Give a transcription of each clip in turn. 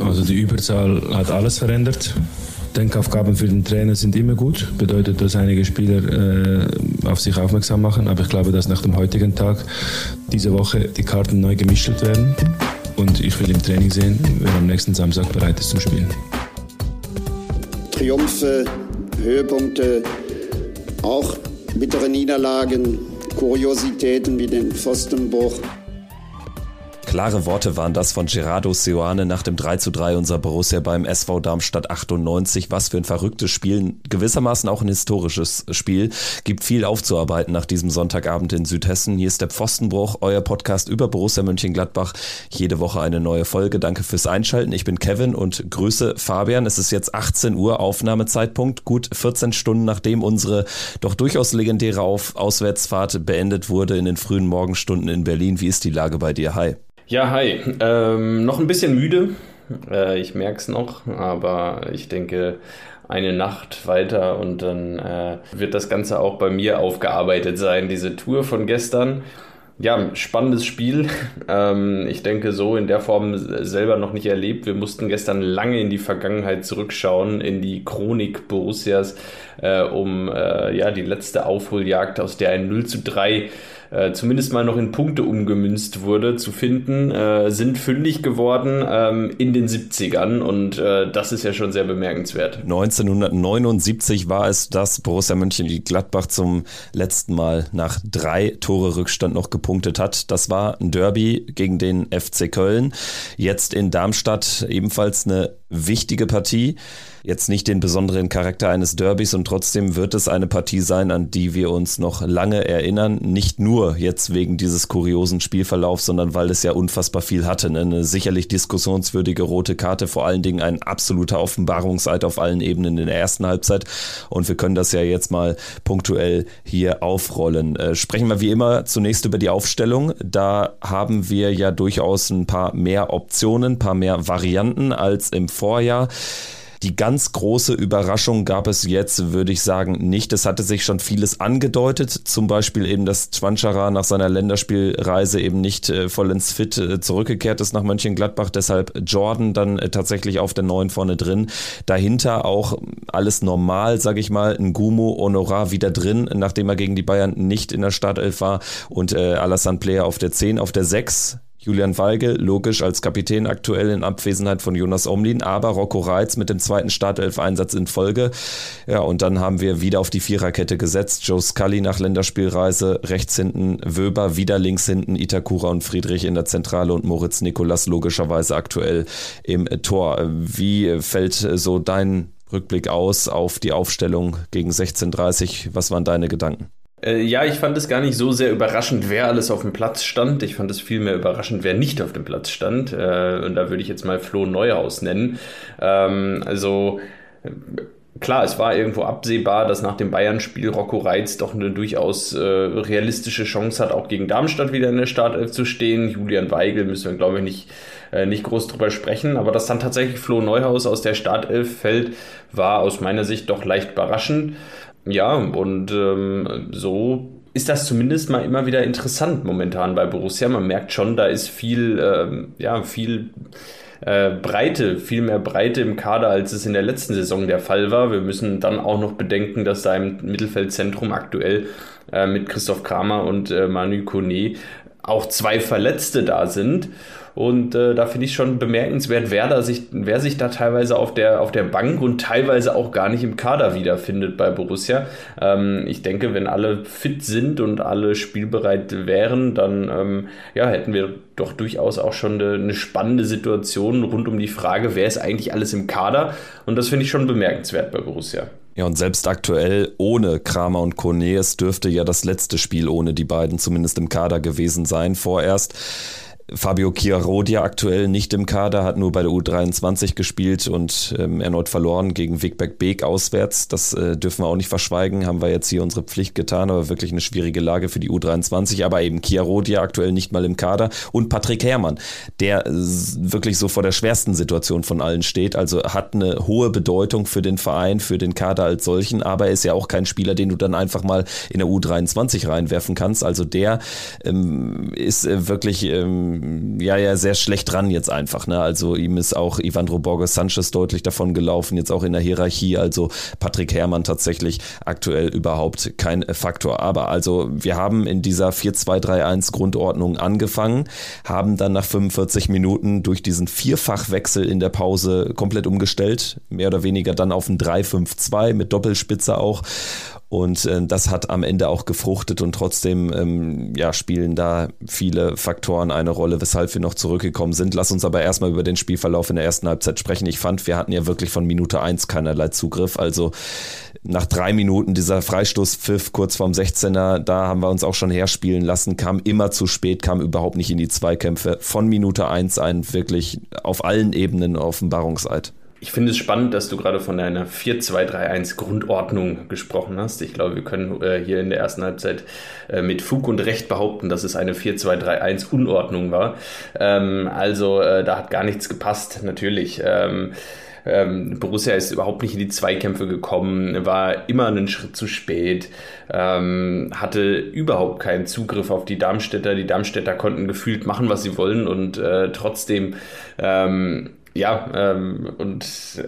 Also die Überzahl hat alles verändert. Denkaufgaben für den Trainer sind immer gut. Bedeutet, dass einige Spieler äh, auf sich aufmerksam machen. Aber ich glaube, dass nach dem heutigen Tag diese Woche die Karten neu gemischt werden. Und ich will im Training sehen, wer am nächsten Samstag bereit ist zum Spielen. Triumphe, Höhepunkte, auch bittere Niederlagen, Kuriositäten wie den Pfostenbruch. Klare Worte waren das von Gerardo Seoane nach dem 3 zu 3 unserer Borussia beim SV Darmstadt 98. Was für ein verrücktes Spiel, gewissermaßen auch ein historisches Spiel. Gibt viel aufzuarbeiten nach diesem Sonntagabend in Südhessen. Hier ist der Pfostenbruch, euer Podcast über Borussia Mönchengladbach. Jede Woche eine neue Folge. Danke fürs Einschalten. Ich bin Kevin und grüße Fabian. Es ist jetzt 18 Uhr Aufnahmezeitpunkt, gut 14 Stunden nachdem unsere doch durchaus legendäre Auf Auswärtsfahrt beendet wurde in den frühen Morgenstunden in Berlin. Wie ist die Lage bei dir? Hi. Ja, hi. Ähm, noch ein bisschen müde. Äh, ich merke es noch, aber ich denke, eine Nacht weiter und dann äh, wird das Ganze auch bei mir aufgearbeitet sein, diese Tour von gestern. Ja, spannendes Spiel. Ähm, ich denke, so in der Form selber noch nicht erlebt. Wir mussten gestern lange in die Vergangenheit zurückschauen, in die Chronik Borussias, äh, um äh, ja, die letzte Aufholjagd, aus der ein 0 zu 3 äh, zumindest mal noch in Punkte umgemünzt wurde, zu finden, äh, sind fündig geworden ähm, in den 70ern und äh, das ist ja schon sehr bemerkenswert. 1979 war es, dass Borussia Mönchengladbach zum letzten Mal nach drei Tore Rückstand noch gepunktet hat. Das war ein Derby gegen den FC Köln. Jetzt in Darmstadt ebenfalls eine wichtige Partie jetzt nicht den besonderen Charakter eines Derbys und trotzdem wird es eine Partie sein, an die wir uns noch lange erinnern. Nicht nur jetzt wegen dieses kuriosen Spielverlaufs, sondern weil es ja unfassbar viel hatte. Ne? Eine sicherlich diskussionswürdige rote Karte, vor allen Dingen ein absoluter Offenbarungseid auf allen Ebenen in der ersten Halbzeit. Und wir können das ja jetzt mal punktuell hier aufrollen. Äh, sprechen wir wie immer zunächst über die Aufstellung. Da haben wir ja durchaus ein paar mehr Optionen, ein paar mehr Varianten als im Vorjahr. Die ganz große Überraschung gab es jetzt, würde ich sagen, nicht. Es hatte sich schon vieles angedeutet, zum Beispiel eben, dass Chwanchara nach seiner Länderspielreise eben nicht äh, vollends fit äh, zurückgekehrt ist nach Mönchengladbach, deshalb Jordan dann äh, tatsächlich auf der neuen vorne drin. Dahinter auch alles normal, sage ich mal, ein Gumo Honorar wieder drin, nachdem er gegen die Bayern nicht in der Startelf war und äh, Alassane Player auf der 10, auf der 6 Julian Weigel, logisch als Kapitän aktuell in Abwesenheit von Jonas Omlin, aber Rocco Reitz mit dem zweiten Startelf-Einsatz in Folge. Ja, und dann haben wir wieder auf die Viererkette gesetzt. Joe Scully nach Länderspielreise, rechts hinten Wöber, wieder links hinten Itakura und Friedrich in der Zentrale und Moritz Nikolas logischerweise aktuell im Tor. Wie fällt so dein Rückblick aus auf die Aufstellung gegen 16.30? Was waren deine Gedanken? Äh, ja, ich fand es gar nicht so sehr überraschend, wer alles auf dem Platz stand. Ich fand es vielmehr überraschend, wer nicht auf dem Platz stand. Äh, und da würde ich jetzt mal Flo Neuhaus nennen. Ähm, also klar, es war irgendwo absehbar, dass nach dem Bayern-Spiel Rocco Reitz doch eine durchaus äh, realistische Chance hat, auch gegen Darmstadt wieder in der Startelf zu stehen. Julian Weigel müssen wir, glaube ich, nicht, äh, nicht groß drüber sprechen. Aber dass dann tatsächlich Flo Neuhaus aus der Startelf fällt, war aus meiner Sicht doch leicht überraschend. Ja, und ähm, so ist das zumindest mal immer wieder interessant momentan bei Borussia. Man merkt schon, da ist viel, ähm, ja, viel äh, Breite, viel mehr Breite im Kader, als es in der letzten Saison der Fall war. Wir müssen dann auch noch bedenken, dass da im Mittelfeldzentrum aktuell äh, mit Christoph Kramer und äh, Manu Kone auch zwei Verletzte da sind. Und äh, da finde ich schon bemerkenswert, wer, da sich, wer sich da teilweise auf der, auf der Bank und teilweise auch gar nicht im Kader wiederfindet bei Borussia. Ähm, ich denke, wenn alle fit sind und alle spielbereit wären, dann ähm, ja, hätten wir doch durchaus auch schon eine, spannende Situation rund um die Frage, wer ist eigentlich alles im Kader. Und das finde ich schon bemerkenswert bei Borussia. Ja, und selbst aktuell ohne Kramer und Kone, es dürfte ja das letzte Spiel ohne die beiden zumindest im Kader gewesen sein vorerst. Fabio Chiarodia aktuell nicht im Kader, hat nur bei der U23 gespielt und ähm, erneut verloren gegen Wigbeck Beek auswärts. Das äh, dürfen wir auch nicht verschweigen, haben wir jetzt hier unsere Pflicht getan, aber wirklich eine schwierige Lage für die U23. Aber eben Chiarodia aktuell nicht mal im Kader und Patrick Herrmann, der wirklich so vor der schwersten Situation von allen steht. Also hat eine hohe Bedeutung für den Verein, für den Kader als solchen, aber ist ja auch kein Spieler, den du dann einfach mal in der U23 reinwerfen kannst. Also der ähm, ist äh, wirklich ähm, ja, ja, sehr schlecht dran jetzt einfach. Ne? Also ihm ist auch Ivandro Borges Sanchez deutlich davon gelaufen, jetzt auch in der Hierarchie. Also Patrick Herrmann tatsächlich aktuell überhaupt kein Faktor. Aber also wir haben in dieser 4-2-3-1 Grundordnung angefangen, haben dann nach 45 Minuten durch diesen Vierfachwechsel in der Pause komplett umgestellt, mehr oder weniger dann auf ein 3-5-2 mit Doppelspitze auch und äh, das hat am Ende auch gefruchtet und trotzdem ähm, ja, spielen da viele Faktoren eine Rolle, weshalb wir noch zurückgekommen sind. Lass uns aber erstmal über den Spielverlauf in der ersten Halbzeit sprechen. Ich fand, wir hatten ja wirklich von Minute eins keinerlei Zugriff. Also nach drei Minuten dieser Freistoßpfiff kurz vorm 16er, da haben wir uns auch schon herspielen lassen, kam immer zu spät, kam überhaupt nicht in die Zweikämpfe. Von Minute eins ein wirklich auf allen Ebenen Offenbarungseid. Ich finde es spannend, dass du gerade von einer 4-2-3-1 Grundordnung gesprochen hast. Ich glaube, wir können äh, hier in der ersten Halbzeit äh, mit Fug und Recht behaupten, dass es eine 4-2-3-1 Unordnung war. Ähm, also äh, da hat gar nichts gepasst, natürlich. Ähm, ähm, Borussia ist überhaupt nicht in die Zweikämpfe gekommen, war immer einen Schritt zu spät, ähm, hatte überhaupt keinen Zugriff auf die Darmstädter. Die Darmstädter konnten gefühlt machen, was sie wollen und äh, trotzdem ähm, ja, ähm, und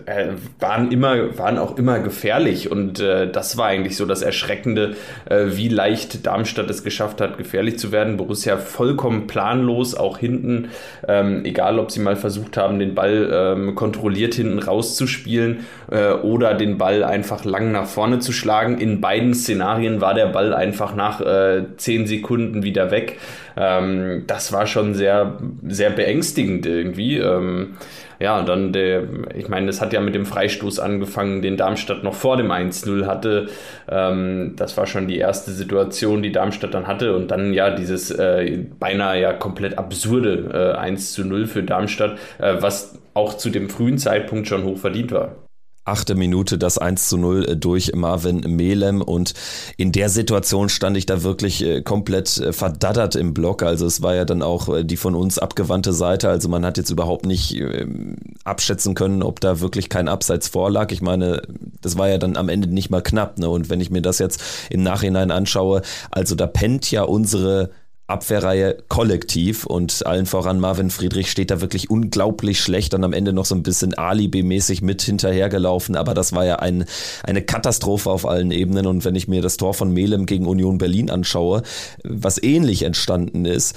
äh, waren immer, waren auch immer gefährlich. Und äh, das war eigentlich so das Erschreckende, äh, wie leicht Darmstadt es geschafft hat, gefährlich zu werden. Borussia vollkommen planlos, auch hinten, ähm, egal ob sie mal versucht haben, den Ball ähm, kontrolliert hinten rauszuspielen äh, oder den Ball einfach lang nach vorne zu schlagen. In beiden Szenarien war der Ball einfach nach äh, zehn Sekunden wieder weg. Ähm, das war schon sehr, sehr beängstigend irgendwie. Ähm, ja, und dann der, ich meine, das hat ja mit dem Freistoß angefangen, den Darmstadt noch vor dem 1-0 hatte. Ähm, das war schon die erste Situation, die Darmstadt dann hatte. Und dann ja dieses äh, beinahe ja komplett absurde äh, 1 0 für Darmstadt, äh, was auch zu dem frühen Zeitpunkt schon hoch verdient war achte Minute das 1 zu 0 äh, durch Marvin Melem und in der Situation stand ich da wirklich äh, komplett äh, verdaddert im Block. Also es war ja dann auch die von uns abgewandte Seite. Also man hat jetzt überhaupt nicht ähm, abschätzen können, ob da wirklich kein Abseits vorlag. Ich meine, das war ja dann am Ende nicht mal knapp. Ne? Und wenn ich mir das jetzt im Nachhinein anschaue, also da pennt ja unsere Abwehrreihe kollektiv und allen voran Marvin Friedrich steht da wirklich unglaublich schlecht und am Ende noch so ein bisschen Alibi-mäßig mit hinterhergelaufen, aber das war ja ein, eine Katastrophe auf allen Ebenen und wenn ich mir das Tor von Melem gegen Union Berlin anschaue, was ähnlich entstanden ist,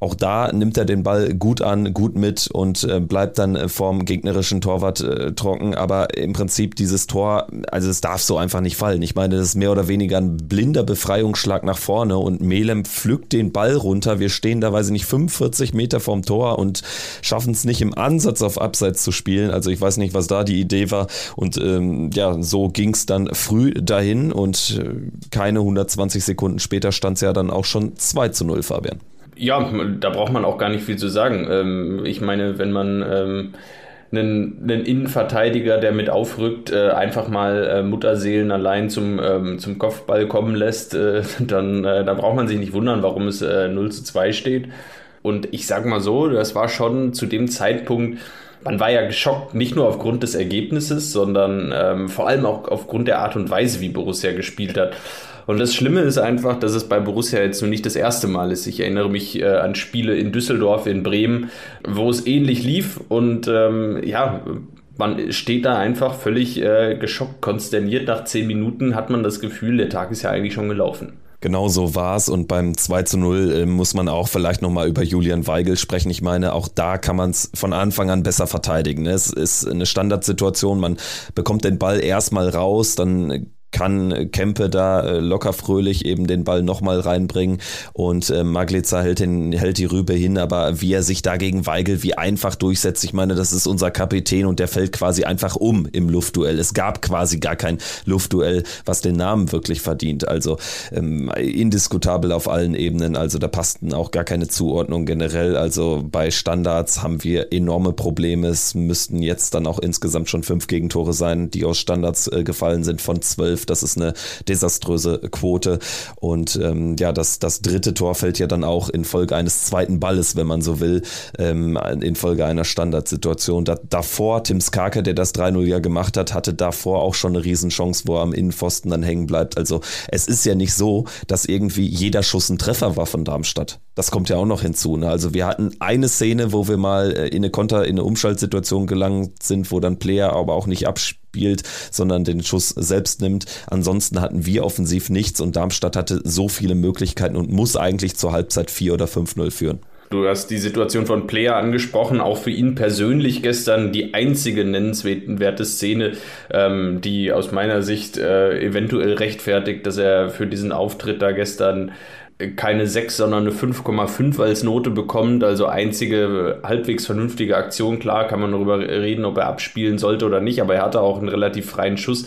auch da nimmt er den Ball gut an, gut mit und äh, bleibt dann äh, vorm gegnerischen Torwart äh, trocken. Aber im Prinzip dieses Tor, also es darf so einfach nicht fallen. Ich meine, das ist mehr oder weniger ein blinder Befreiungsschlag nach vorne und Melem pflückt den Ball runter. Wir stehen da, weiß ich nicht, 45 Meter vorm Tor und schaffen es nicht im Ansatz auf Abseits zu spielen. Also ich weiß nicht, was da die Idee war. Und ähm, ja, so ging es dann früh dahin und keine 120 Sekunden später stand es ja dann auch schon 2 zu 0, Fabian. Ja, da braucht man auch gar nicht viel zu sagen. Ähm, ich meine, wenn man ähm, einen, einen Innenverteidiger, der mit aufrückt, äh, einfach mal äh, Mutterseelen allein zum, ähm, zum Kopfball kommen lässt, äh, dann äh, da braucht man sich nicht wundern, warum es äh, 0 zu 2 steht. Und ich sag mal so, das war schon zu dem Zeitpunkt, man war ja geschockt, nicht nur aufgrund des Ergebnisses, sondern ähm, vor allem auch aufgrund der Art und Weise, wie Borussia gespielt hat. Und das Schlimme ist einfach, dass es bei Borussia jetzt nun nicht das erste Mal ist. Ich erinnere mich äh, an Spiele in Düsseldorf, in Bremen, wo es ähnlich lief und ähm, ja, man steht da einfach völlig äh, geschockt, konsterniert. Nach zehn Minuten hat man das Gefühl, der Tag ist ja eigentlich schon gelaufen. Genau so war es und beim 2 zu 0 äh, muss man auch vielleicht nochmal über Julian Weigel sprechen. Ich meine, auch da kann man es von Anfang an besser verteidigen. Es ist eine Standardsituation, man bekommt den Ball erstmal raus, dann kann Kempe da äh, locker fröhlich eben den Ball nochmal reinbringen und äh, Maglica hält, den, hält die Rübe hin, aber wie er sich dagegen Weigel wie einfach durchsetzt, ich meine, das ist unser Kapitän und der fällt quasi einfach um im Luftduell. Es gab quasi gar kein Luftduell, was den Namen wirklich verdient. Also ähm, indiskutabel auf allen Ebenen, also da passten auch gar keine Zuordnung generell. Also bei Standards haben wir enorme Probleme. Es müssten jetzt dann auch insgesamt schon fünf Gegentore sein, die aus Standards äh, gefallen sind von zwölf 12. Das ist eine desaströse Quote. Und ähm, ja, das, das dritte Tor fällt ja dann auch in Folge eines zweiten Balles, wenn man so will, ähm, in Folge einer Standardsituation. Da, davor, Tim Skarke, der das 3-0 ja gemacht hat, hatte davor auch schon eine Riesenchance, wo er am Innenpfosten dann hängen bleibt. Also es ist ja nicht so, dass irgendwie jeder Schuss ein Treffer war von Darmstadt. Das kommt ja auch noch hinzu. Ne? Also wir hatten eine Szene, wo wir mal äh, in eine Konter, in eine Umschaltsituation gelangt sind, wo dann Player aber auch nicht abspielt, sondern den Schuss selbst nimmt. Ansonsten hatten wir offensiv nichts und Darmstadt hatte so viele Möglichkeiten und muss eigentlich zur Halbzeit 4 oder 5-0 führen. Du hast die Situation von Player angesprochen, auch für ihn persönlich gestern die einzige nennenswerte Szene, ähm, die aus meiner Sicht äh, eventuell rechtfertigt, dass er für diesen Auftritt da gestern keine 6, sondern eine 5,5 als Note bekommt. Also einzige halbwegs vernünftige Aktion. Klar kann man darüber reden, ob er abspielen sollte oder nicht, aber er hatte auch einen relativ freien Schuss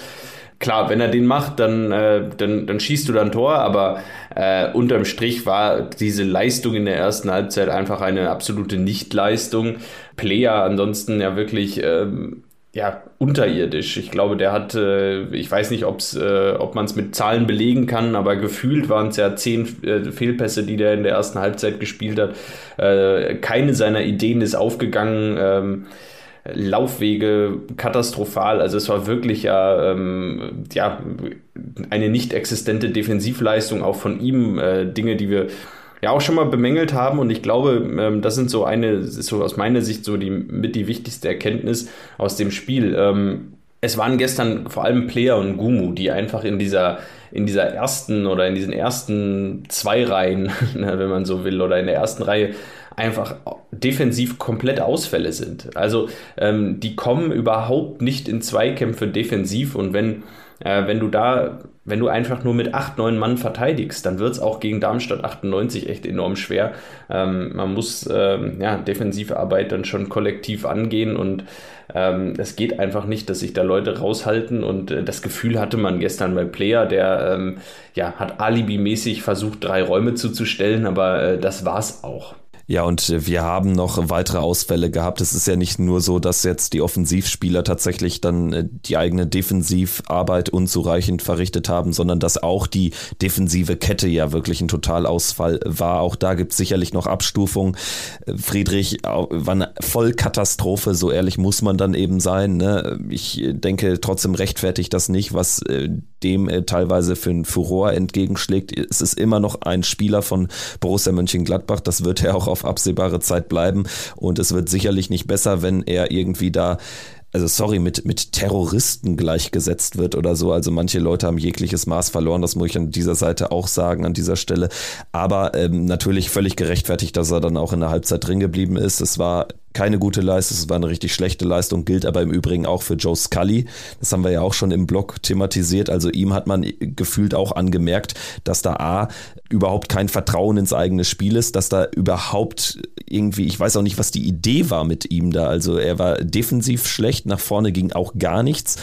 klar, wenn er den macht, dann, äh, dann, dann schießt du dann Tor, aber äh, unterm Strich war diese Leistung in der ersten Halbzeit einfach eine absolute Nichtleistung. Player ansonsten ja wirklich ähm, ja, unterirdisch. Ich glaube, der hat, äh, ich weiß nicht, ob's, äh, ob man es mit Zahlen belegen kann, aber gefühlt waren es ja zehn äh, Fehlpässe, die der in der ersten Halbzeit gespielt hat. Äh, keine seiner Ideen ist aufgegangen. Ähm, Laufwege katastrophal. Also es war wirklich ja, ähm, ja eine nicht existente Defensivleistung auch von ihm. Äh, Dinge, die wir ja auch schon mal bemängelt haben. Und ich glaube, ähm, das sind so eine, ist so aus meiner Sicht so die mit die wichtigste Erkenntnis aus dem Spiel. Ähm, es waren gestern vor allem Player und Gumu, die einfach in dieser in dieser ersten oder in diesen ersten zwei Reihen, wenn man so will, oder in der ersten Reihe einfach defensiv komplett Ausfälle sind. Also ähm, die kommen überhaupt nicht in Zweikämpfe defensiv und wenn, äh, wenn du da, wenn du einfach nur mit 8, 9 Mann verteidigst, dann wird es auch gegen Darmstadt 98 echt enorm schwer. Ähm, man muss ähm, ja, defensive Arbeit dann schon kollektiv angehen und ähm, es geht einfach nicht, dass sich da Leute raushalten und äh, das Gefühl hatte man gestern bei Player, der ähm, ja, hat alibimäßig versucht, drei Räume zuzustellen, aber äh, das war's auch. Ja, und wir haben noch weitere Ausfälle gehabt. Es ist ja nicht nur so, dass jetzt die Offensivspieler tatsächlich dann äh, die eigene Defensivarbeit unzureichend verrichtet haben, sondern dass auch die defensive Kette ja wirklich ein Totalausfall war. Auch da gibt es sicherlich noch Abstufungen. Äh, Friedrich war eine Vollkatastrophe, so ehrlich muss man dann eben sein. Ne? Ich denke trotzdem rechtfertigt das nicht, was äh, dem teilweise für ein Furor entgegenschlägt. Es ist immer noch ein Spieler von Borussia Mönchengladbach. Das wird er auch auf absehbare Zeit bleiben. Und es wird sicherlich nicht besser, wenn er irgendwie da also sorry, mit, mit Terroristen gleichgesetzt wird oder so. Also manche Leute haben jegliches Maß verloren, das muss ich an dieser Seite auch sagen, an dieser Stelle. Aber ähm, natürlich völlig gerechtfertigt, dass er dann auch in der Halbzeit drin geblieben ist. Es war keine gute Leistung, es war eine richtig schlechte Leistung, gilt aber im Übrigen auch für Joe Scully. Das haben wir ja auch schon im Blog thematisiert. Also ihm hat man gefühlt auch angemerkt, dass da A überhaupt kein Vertrauen ins eigene Spiel ist, dass da überhaupt irgendwie, ich weiß auch nicht, was die Idee war mit ihm da. Also er war defensiv schlecht, nach vorne ging auch gar nichts.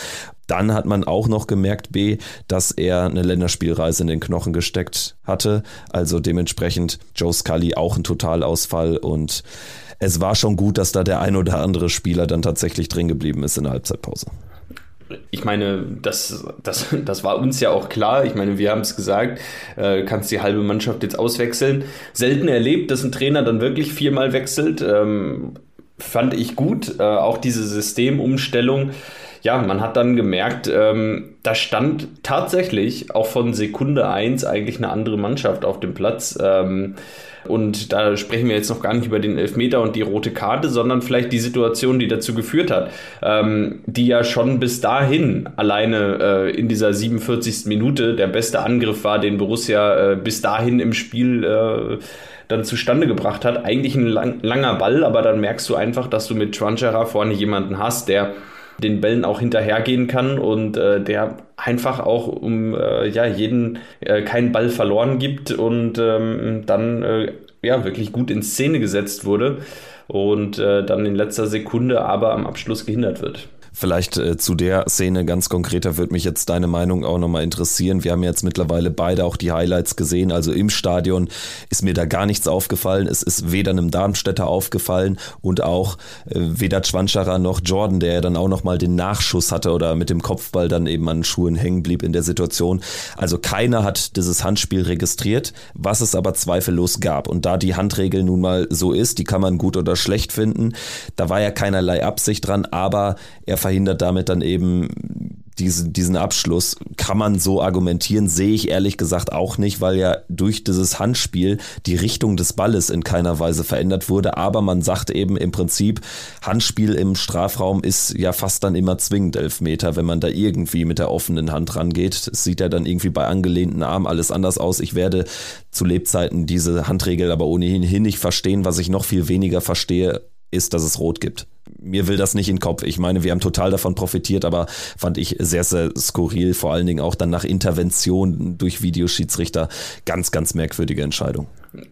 Dann hat man auch noch gemerkt, B, dass er eine Länderspielreise in den Knochen gesteckt hatte. Also dementsprechend Joe Scully auch ein Totalausfall und es war schon gut, dass da der ein oder andere Spieler dann tatsächlich drin geblieben ist in der Halbzeitpause. Ich meine, das, das, das war uns ja auch klar. Ich meine, wir haben es gesagt, äh, kannst die halbe Mannschaft jetzt auswechseln. Selten erlebt, dass ein Trainer dann wirklich viermal wechselt. Ähm, fand ich gut. Äh, auch diese Systemumstellung. Ja, man hat dann gemerkt, ähm, da stand tatsächlich auch von Sekunde 1 eigentlich eine andere Mannschaft auf dem Platz. Ähm, und da sprechen wir jetzt noch gar nicht über den Elfmeter und die rote Karte, sondern vielleicht die Situation, die dazu geführt hat, ähm, die ja schon bis dahin alleine äh, in dieser 47. Minute der beste Angriff war, den Borussia äh, bis dahin im Spiel äh, dann zustande gebracht hat. Eigentlich ein lang, langer Ball, aber dann merkst du einfach, dass du mit Tranchera vorne jemanden hast, der den Bällen auch hinterhergehen kann und äh, der einfach auch um äh, ja, jeden äh, keinen Ball verloren gibt und ähm, dann äh, ja wirklich gut in Szene gesetzt wurde und äh, dann in letzter Sekunde aber am Abschluss gehindert wird. Vielleicht äh, zu der Szene ganz konkreter würde mich jetzt deine Meinung auch nochmal interessieren. Wir haben jetzt mittlerweile beide auch die Highlights gesehen. Also im Stadion ist mir da gar nichts aufgefallen. Es ist weder einem Darmstädter aufgefallen und auch äh, weder Schwanscherer noch Jordan, der ja dann auch nochmal den Nachschuss hatte oder mit dem Kopfball dann eben an den Schuhen hängen blieb in der Situation. Also keiner hat dieses Handspiel registriert, was es aber zweifellos gab. Und da die Handregel nun mal so ist, die kann man gut oder schlecht finden, da war ja keinerlei Absicht dran, aber er verhindert damit dann eben diesen, diesen Abschluss. Kann man so argumentieren, sehe ich ehrlich gesagt auch nicht, weil ja durch dieses Handspiel die Richtung des Balles in keiner Weise verändert wurde. Aber man sagt eben im Prinzip, Handspiel im Strafraum ist ja fast dann immer zwingend Elfmeter, wenn man da irgendwie mit der offenen Hand rangeht. Es sieht ja dann irgendwie bei angelehnten Armen alles anders aus. Ich werde zu Lebzeiten diese Handregel aber ohnehin nicht verstehen. Was ich noch viel weniger verstehe, ist, dass es Rot gibt mir will das nicht in den Kopf. Ich meine, wir haben total davon profitiert, aber fand ich sehr, sehr skurril, vor allen Dingen auch dann nach Intervention durch Videoschiedsrichter. Ganz, ganz merkwürdige Entscheidung.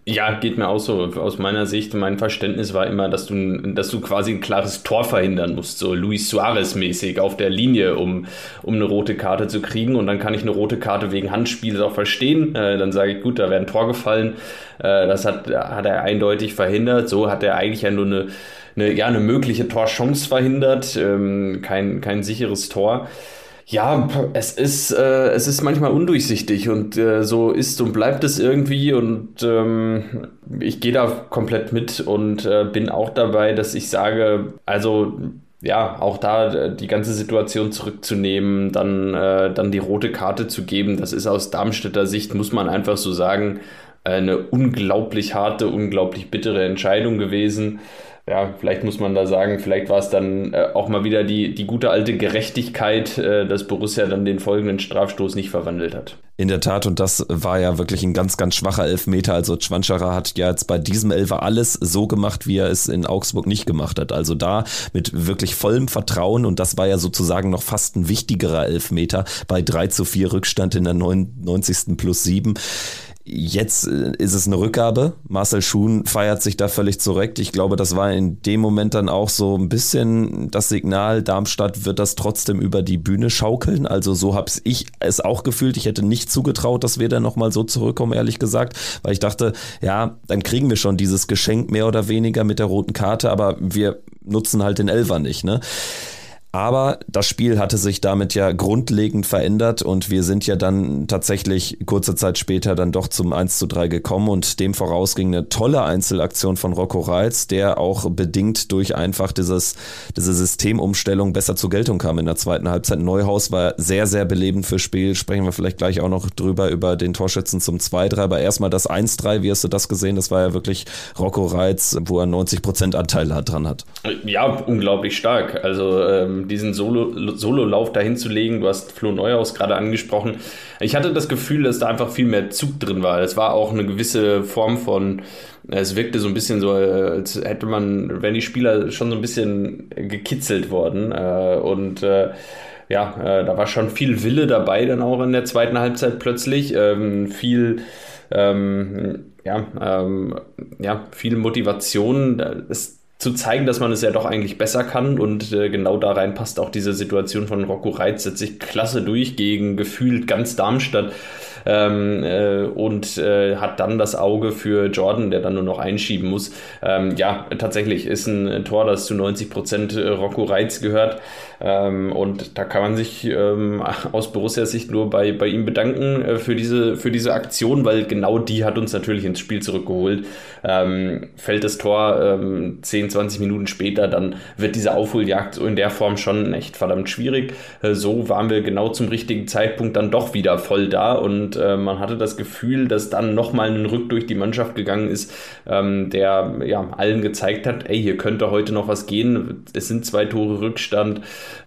Ja, geht mir auch so. Aus meiner Sicht, mein Verständnis war immer, dass du, dass du quasi ein klares Tor verhindern musst, so Luis Suarez-mäßig auf der Linie, um, um eine rote Karte zu kriegen. Und dann kann ich eine rote Karte wegen Handspiels auch verstehen. Äh, dann sage ich, gut, da wäre ein Tor gefallen. Äh, das hat, hat er eindeutig verhindert. So hat er eigentlich ja nur eine eine, ja, eine mögliche Torchance verhindert, ähm, kein, kein sicheres Tor. Ja, es ist, äh, es ist manchmal undurchsichtig und äh, so ist und bleibt es irgendwie und ähm, ich gehe da komplett mit und äh, bin auch dabei, dass ich sage, also ja, auch da äh, die ganze Situation zurückzunehmen, dann, äh, dann die rote Karte zu geben, das ist aus Darmstädter Sicht, muss man einfach so sagen, eine unglaublich harte, unglaublich bittere Entscheidung gewesen ja, vielleicht muss man da sagen, vielleicht war es dann äh, auch mal wieder die, die gute alte Gerechtigkeit, äh, dass Borussia dann den folgenden Strafstoß nicht verwandelt hat. In der Tat, und das war ja wirklich ein ganz, ganz schwacher Elfmeter. Also Schwanscherer hat ja jetzt bei diesem Elfer alles so gemacht, wie er es in Augsburg nicht gemacht hat. Also da mit wirklich vollem Vertrauen und das war ja sozusagen noch fast ein wichtigerer Elfmeter bei 3 zu 4 Rückstand in der 99. plus 7 Jetzt äh, ist es eine Rückgabe. Marcel Schuhn feiert sich da völlig zurecht. Ich glaube, das war in dem Moment dann auch so ein bisschen das Signal, Darmstadt wird das trotzdem über die Bühne schaukeln. Also so habe ich es auch gefühlt. Ich hätte nicht zugetraut, dass wir da nochmal so zurückkommen, ehrlich gesagt, weil ich dachte, ja, dann kriegen wir schon dieses Geschenk mehr oder weniger mit der roten Karte, aber wir nutzen halt den Elfer nicht. Ne? Aber das Spiel hatte sich damit ja grundlegend verändert und wir sind ja dann tatsächlich kurze Zeit später dann doch zum 1 zu 3 gekommen und dem voraus ging eine tolle Einzelaktion von Rocco Reitz, der auch bedingt durch einfach dieses, diese Systemumstellung besser zur Geltung kam in der zweiten Halbzeit. Neuhaus war sehr, sehr belebend fürs Spiel. Sprechen wir vielleicht gleich auch noch drüber, über den Torschützen zum 2-3. Aber erstmal das 1-3, wie hast du das gesehen? Das war ja wirklich Rocco Reitz, wo er 90 Prozent Anteil dran hat. Ja, unglaublich stark. Also ähm diesen Solo, Solo-Lauf dahin zu legen. Du hast Flo Neuhaus gerade angesprochen. Ich hatte das Gefühl, dass da einfach viel mehr Zug drin war. Es war auch eine gewisse Form von, es wirkte so ein bisschen so, als hätte man, wenn die Spieler schon so ein bisschen gekitzelt worden. Äh, und äh, ja, äh, da war schon viel Wille dabei dann auch in der zweiten Halbzeit plötzlich. Ähm, viel ähm, ja, ähm, ja, viel Motivation. Es zu zeigen, dass man es ja doch eigentlich besser kann. Und äh, genau da rein passt auch diese Situation von Rocco Reitz, setzt sich klasse durch gegen gefühlt ganz Darmstadt. Ähm, äh, und äh, hat dann das Auge für Jordan, der dann nur noch einschieben muss. Ähm, ja, tatsächlich ist ein Tor, das zu 90 Prozent äh, Rocco Reitz gehört ähm, und da kann man sich ähm, aus Borussias Sicht nur bei, bei ihm bedanken äh, für, diese, für diese Aktion, weil genau die hat uns natürlich ins Spiel zurückgeholt. Ähm, fällt das Tor ähm, 10, 20 Minuten später, dann wird diese Aufholjagd so in der Form schon echt verdammt schwierig. Äh, so waren wir genau zum richtigen Zeitpunkt dann doch wieder voll da und äh, man hatte das Gefühl, dass dann nochmal ein Rück durch die Mannschaft gegangen ist, ähm, der ja, allen gezeigt hat, ey, hier könnte heute noch was gehen. Es sind zwei Tore Rückstand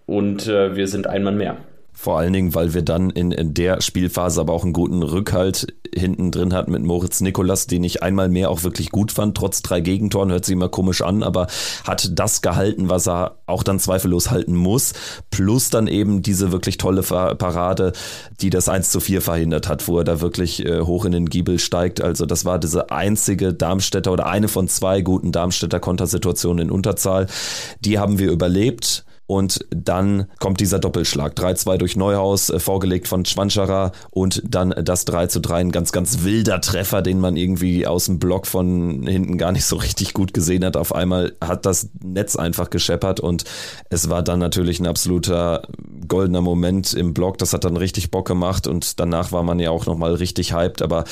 und äh, wir sind ein Mann mehr. Vor allen Dingen, weil wir dann in, in der Spielphase aber auch einen guten Rückhalt hinten drin hatten mit Moritz Nikolas, den ich einmal mehr auch wirklich gut fand, trotz drei Gegentoren, hört sich immer komisch an, aber hat das gehalten, was er auch dann zweifellos halten muss, plus dann eben diese wirklich tolle Parade, die das 1 zu 4 verhindert hat, wo er da wirklich äh, hoch in den Giebel steigt. Also das war diese einzige Darmstädter oder eine von zwei guten Darmstädter Kontersituationen in Unterzahl. Die haben wir überlebt und dann kommt dieser Doppelschlag. 3-2 durch Neuhaus, äh, vorgelegt von Schwanscherer und dann das 3 zu 3, ein ganz, ganz wilder Treffer, den man irgendwie aus dem Block von hinten gar nicht so richtig gut gesehen hat. Auf einmal hat das Netz einfach gescheppert und es war dann natürlich ein absoluter goldener Moment im Block, das hat dann richtig Bock gemacht und danach war man ja auch nochmal richtig hyped, aber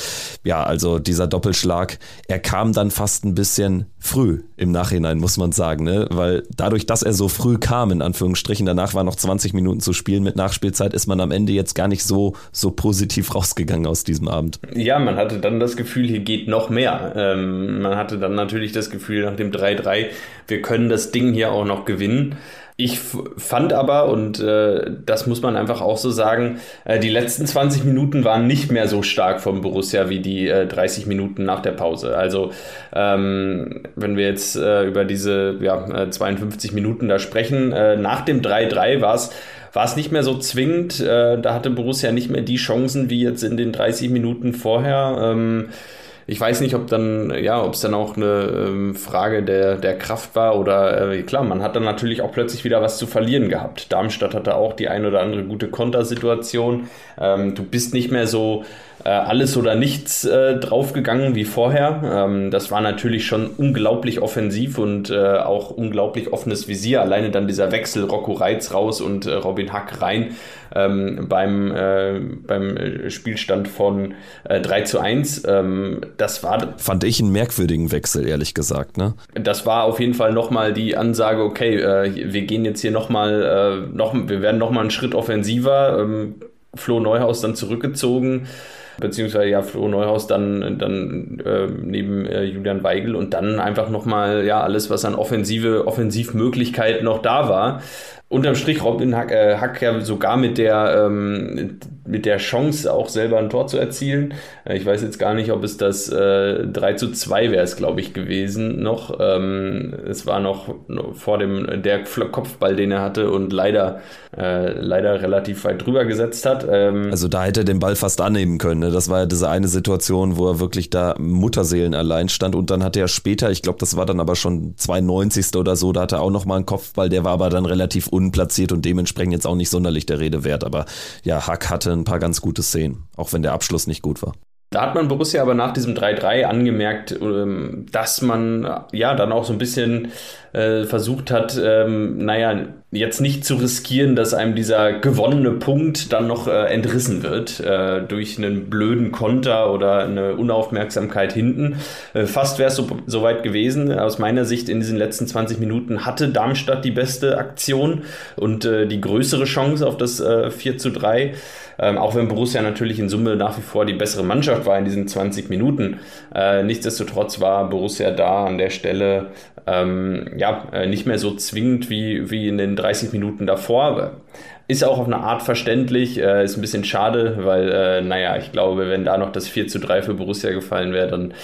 ja, also dieser Doppelschlag, er kam dann fast ein bisschen früh im Nachhinein, muss man sagen, ne? weil dadurch, dass er so früh kam, in Anführungsstrichen, danach war noch 20 Minuten zu spielen mit Nachspielzeit, ist man am Ende jetzt gar nicht so, so positiv rausgegangen aus diesem Abend. Ja, man hatte dann das Gefühl, hier geht noch mehr. Ähm, man hatte dann natürlich das Gefühl nach dem 3-3, wir können das Ding hier auch noch gewinnen. Ich fand aber, und äh, das muss man einfach auch so sagen, äh, die letzten 20 Minuten waren nicht mehr so stark vom Borussia wie die äh, 30 Minuten nach der Pause. Also ähm, wenn wir jetzt äh, über diese ja, 52 äh, Minuten da sprechen, äh, nach dem 3-3 war es war es nicht mehr so zwingend. da hatte Borussia nicht mehr die Chancen wie jetzt in den 30 Minuten vorher. Ähm, ich weiß nicht, ob dann, ja, ob es dann auch eine ähm, Frage der, der Kraft war oder äh, klar, man hat dann natürlich auch plötzlich wieder was zu verlieren gehabt. Darmstadt hatte auch die ein oder andere gute Kontersituation. Ähm, du bist nicht mehr so alles oder nichts äh, draufgegangen wie vorher. Ähm, das war natürlich schon unglaublich offensiv und äh, auch unglaublich offenes Visier. Alleine dann dieser Wechsel Rocco Reitz raus und äh, Robin Hack rein ähm, beim, äh, beim Spielstand von äh, 3 zu 1. Ähm, das war. Fand ich einen merkwürdigen Wechsel, ehrlich gesagt. Ne? Das war auf jeden Fall nochmal die Ansage, okay, äh, wir gehen jetzt hier nochmal, äh, noch, wir werden nochmal einen Schritt offensiver. Ähm, Flo Neuhaus dann zurückgezogen beziehungsweise ja Flo Neuhaus dann, dann äh, neben äh, Julian Weigel und dann einfach nochmal ja alles, was an offensive Offensivmöglichkeiten noch da war, unterm Strich Robin Hack, äh, Hack ja sogar mit der, ähm, mit der Chance auch selber ein Tor zu erzielen. Äh, ich weiß jetzt gar nicht, ob es das äh, 3 zu 2 wäre es, glaube ich, gewesen noch. Ähm, es war noch vor dem der Kopfball, den er hatte und leider, äh, leider relativ weit drüber gesetzt hat. Ähm, also da hätte er den Ball fast annehmen können. Ne? Das war ja diese eine Situation, wo er wirklich da Mutterseelen allein stand und dann hatte er später, ich glaube, das war dann aber schon 92. oder so, da hatte er auch noch mal einen Kopfball, der war aber dann relativ unplatziert und dementsprechend jetzt auch nicht sonderlich der Rede wert. Aber ja, Hack hatte ein paar ganz gute Szenen, auch wenn der Abschluss nicht gut war. Da hat man Borussia aber nach diesem 3-3 angemerkt, ähm, dass man ja dann auch so ein bisschen äh, versucht hat, ähm, naja, jetzt nicht zu riskieren, dass einem dieser gewonnene Punkt dann noch äh, entrissen wird äh, durch einen blöden Konter oder eine Unaufmerksamkeit hinten. Äh, fast wäre es so, so weit gewesen. Aus meiner Sicht in diesen letzten 20 Minuten hatte Darmstadt die beste Aktion und äh, die größere Chance auf das äh, 4 zu 3. Ähm, auch wenn Borussia natürlich in Summe nach wie vor die bessere Mannschaft war in diesen 20 Minuten. Äh, nichtsdestotrotz war Borussia da an der Stelle ähm, ja, äh, nicht mehr so zwingend wie, wie in den 30 Minuten davor. Ist auch auf eine Art verständlich, äh, ist ein bisschen schade, weil, äh, naja, ich glaube, wenn da noch das 4 zu 3 für Borussia gefallen wäre, dann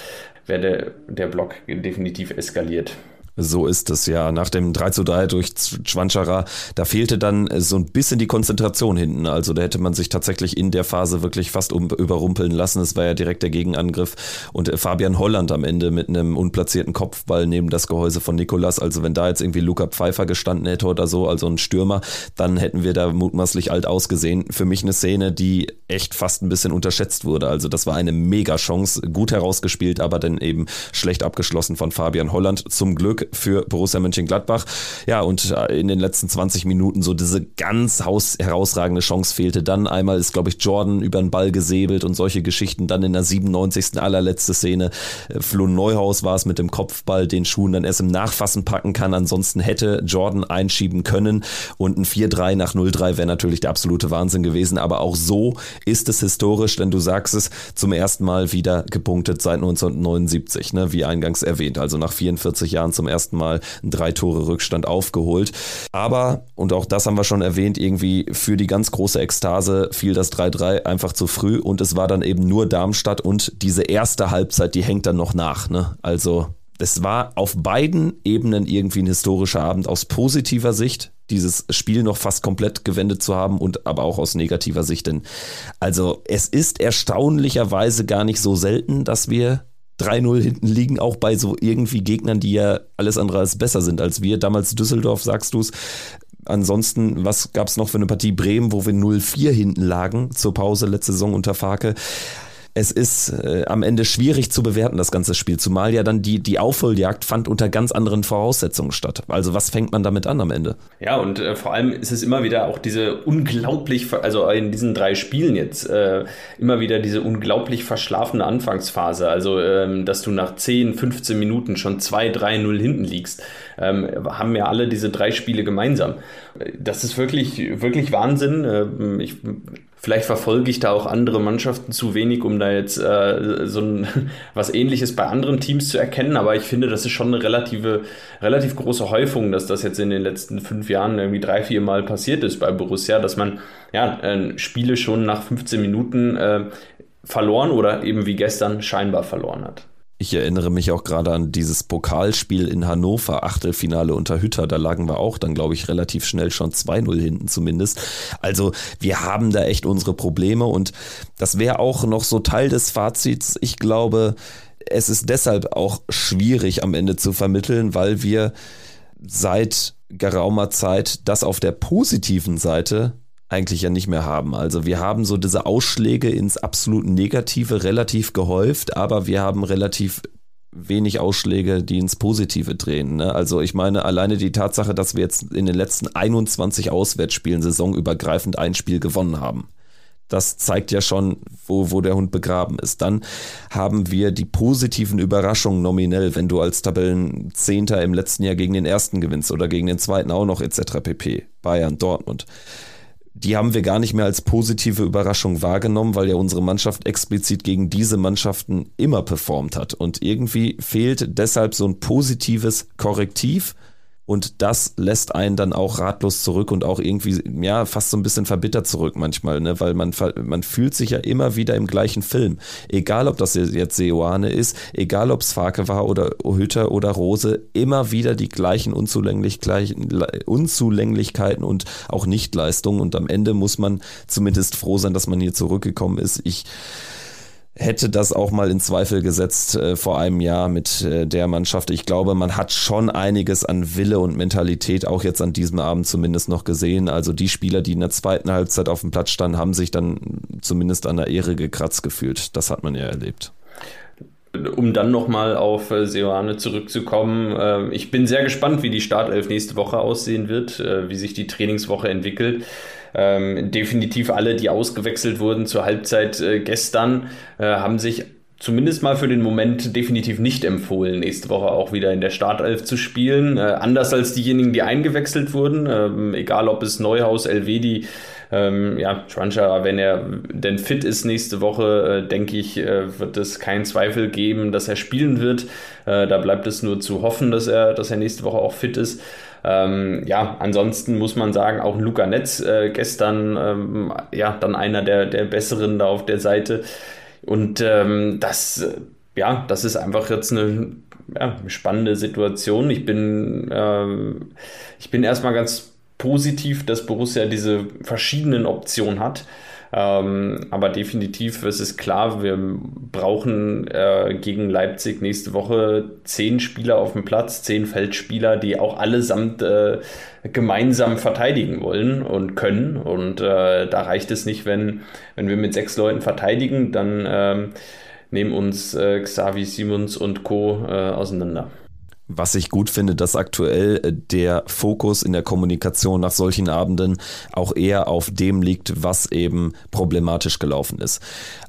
wäre der, der Block definitiv eskaliert. So ist es ja. Nach dem 3 zu 3 durch Schwanschara, da fehlte dann so ein bisschen die Konzentration hinten. Also da hätte man sich tatsächlich in der Phase wirklich fast um, überrumpeln lassen. Es war ja direkt der Gegenangriff. Und äh, Fabian Holland am Ende mit einem unplatzierten Kopfball neben das Gehäuse von Nikolas. Also wenn da jetzt irgendwie Luca Pfeiffer gestanden hätte oder so, also ein Stürmer, dann hätten wir da mutmaßlich alt ausgesehen. Für mich eine Szene, die echt fast ein bisschen unterschätzt wurde. Also das war eine Mega-Chance, gut herausgespielt, aber dann eben schlecht abgeschlossen von Fabian Holland. Zum Glück für Borussia Mönchengladbach. Ja, und äh, in den letzten 20 Minuten so diese ganz herausragende Chance fehlte. Dann einmal ist, glaube ich, Jordan über den Ball gesäbelt und solche Geschichten. Dann in der 97. allerletzte Szene. Äh, Flo Neuhaus war es mit dem Kopfball, den Schuhen dann erst im Nachfassen packen kann. Ansonsten hätte Jordan einschieben können. Und ein 4-3 nach 0-3 wäre natürlich der absolute Wahnsinn gewesen. Aber auch so ist es historisch, denn du sagst es, zum ersten Mal wieder gepunktet seit 1979, ne, wie eingangs erwähnt. Also nach 44 Jahren zum ersten ersten Mal einen drei Tore Rückstand aufgeholt. Aber, und auch das haben wir schon erwähnt, irgendwie für die ganz große Ekstase fiel das 3-3 einfach zu früh und es war dann eben nur Darmstadt und diese erste Halbzeit, die hängt dann noch nach. Ne? Also es war auf beiden Ebenen irgendwie ein historischer Abend aus positiver Sicht, dieses Spiel noch fast komplett gewendet zu haben und aber auch aus negativer Sicht. Denn also es ist erstaunlicherweise gar nicht so selten, dass wir 3-0 hinten liegen, auch bei so irgendwie Gegnern, die ja alles andere als besser sind als wir. Damals Düsseldorf, sagst du es. Ansonsten, was gab es noch für eine Partie Bremen, wo wir 0-4 hinten lagen zur Pause letzte Saison unter Farke? Es ist äh, am Ende schwierig zu bewerten, das ganze Spiel, zumal ja dann die, die Aufholjagd fand unter ganz anderen Voraussetzungen statt. Also was fängt man damit an am Ende? Ja, und äh, vor allem ist es immer wieder auch diese unglaublich, also in diesen drei Spielen jetzt, äh, immer wieder diese unglaublich verschlafene Anfangsphase. Also, ähm, dass du nach 10, 15 Minuten schon 2, 3, 0 hinten liegst, ähm, haben ja alle diese drei Spiele gemeinsam. Das ist wirklich, wirklich Wahnsinn. Ähm, ich Vielleicht verfolge ich da auch andere Mannschaften zu wenig, um da jetzt äh, so ein, was ähnliches bei anderen Teams zu erkennen, aber ich finde, das ist schon eine relative, relativ große Häufung, dass das jetzt in den letzten fünf Jahren irgendwie drei, vier Mal passiert ist bei Borussia, dass man ja, äh, Spiele schon nach 15 Minuten äh, verloren oder eben wie gestern scheinbar verloren hat. Ich erinnere mich auch gerade an dieses Pokalspiel in Hannover, Achtelfinale unter Hütter. Da lagen wir auch dann, glaube ich, relativ schnell schon 2-0 hinten zumindest. Also wir haben da echt unsere Probleme und das wäre auch noch so Teil des Fazits. Ich glaube, es ist deshalb auch schwierig am Ende zu vermitteln, weil wir seit geraumer Zeit das auf der positiven Seite eigentlich ja nicht mehr haben. Also wir haben so diese Ausschläge ins absolut Negative relativ gehäuft, aber wir haben relativ wenig Ausschläge, die ins Positive drehen. Ne? Also ich meine, alleine die Tatsache, dass wir jetzt in den letzten 21 Auswärtsspielen saisonübergreifend ein Spiel gewonnen haben. Das zeigt ja schon, wo, wo der Hund begraben ist. Dann haben wir die positiven Überraschungen nominell, wenn du als Tabellenzehnter im letzten Jahr gegen den ersten gewinnst oder gegen den zweiten auch noch etc. pp. Bayern, Dortmund die haben wir gar nicht mehr als positive Überraschung wahrgenommen, weil ja unsere Mannschaft explizit gegen diese Mannschaften immer performt hat. Und irgendwie fehlt deshalb so ein positives Korrektiv und das lässt einen dann auch ratlos zurück und auch irgendwie, ja, fast so ein bisschen verbittert zurück manchmal, ne? weil man, man fühlt sich ja immer wieder im gleichen Film. Egal, ob das jetzt Seoane ist, egal, ob es Farke war oder Hütter oder Rose, immer wieder die gleichen Unzulänglichkeiten und auch Nichtleistungen. Und am Ende muss man zumindest froh sein, dass man hier zurückgekommen ist. Ich hätte das auch mal in Zweifel gesetzt äh, vor einem Jahr mit äh, der Mannschaft. Ich glaube, man hat schon einiges an Wille und Mentalität auch jetzt an diesem Abend zumindest noch gesehen. Also die Spieler, die in der zweiten Halbzeit auf dem Platz standen, haben sich dann zumindest an der Ehre gekratzt gefühlt. Das hat man ja erlebt um dann nochmal auf äh, Seoane zurückzukommen. Äh, ich bin sehr gespannt, wie die Startelf nächste Woche aussehen wird, äh, wie sich die Trainingswoche entwickelt. Ähm, definitiv alle, die ausgewechselt wurden zur Halbzeit äh, gestern, äh, haben sich zumindest mal für den Moment definitiv nicht empfohlen, nächste Woche auch wieder in der Startelf zu spielen. Äh, anders als diejenigen, die eingewechselt wurden, ähm, egal ob es Neuhaus, Elvedi, ähm, ja, Truncher, wenn er denn fit ist nächste Woche, äh, denke ich, äh, wird es keinen Zweifel geben, dass er spielen wird. Äh, da bleibt es nur zu hoffen, dass er, dass er nächste Woche auch fit ist. Ähm, ja, ansonsten muss man sagen, auch Luca Netz äh, gestern, ähm, ja, dann einer der, der besseren da auf der Seite. Und ähm, das, äh, ja, das ist einfach jetzt eine ja, spannende Situation. Ich bin, ähm, ich bin erstmal ganz positiv, dass Borussia diese verschiedenen Optionen hat. Ähm, aber definitiv ist es klar, wir brauchen äh, gegen Leipzig nächste Woche zehn Spieler auf dem Platz, zehn Feldspieler, die auch allesamt äh, gemeinsam verteidigen wollen und können. Und äh, da reicht es nicht, wenn, wenn wir mit sechs Leuten verteidigen, dann ähm, nehmen uns äh, Xavi Simons und Co. Äh, auseinander. Was ich gut finde, dass aktuell äh, der Fokus in der Kommunikation nach solchen Abenden auch eher auf dem liegt, was eben problematisch gelaufen ist.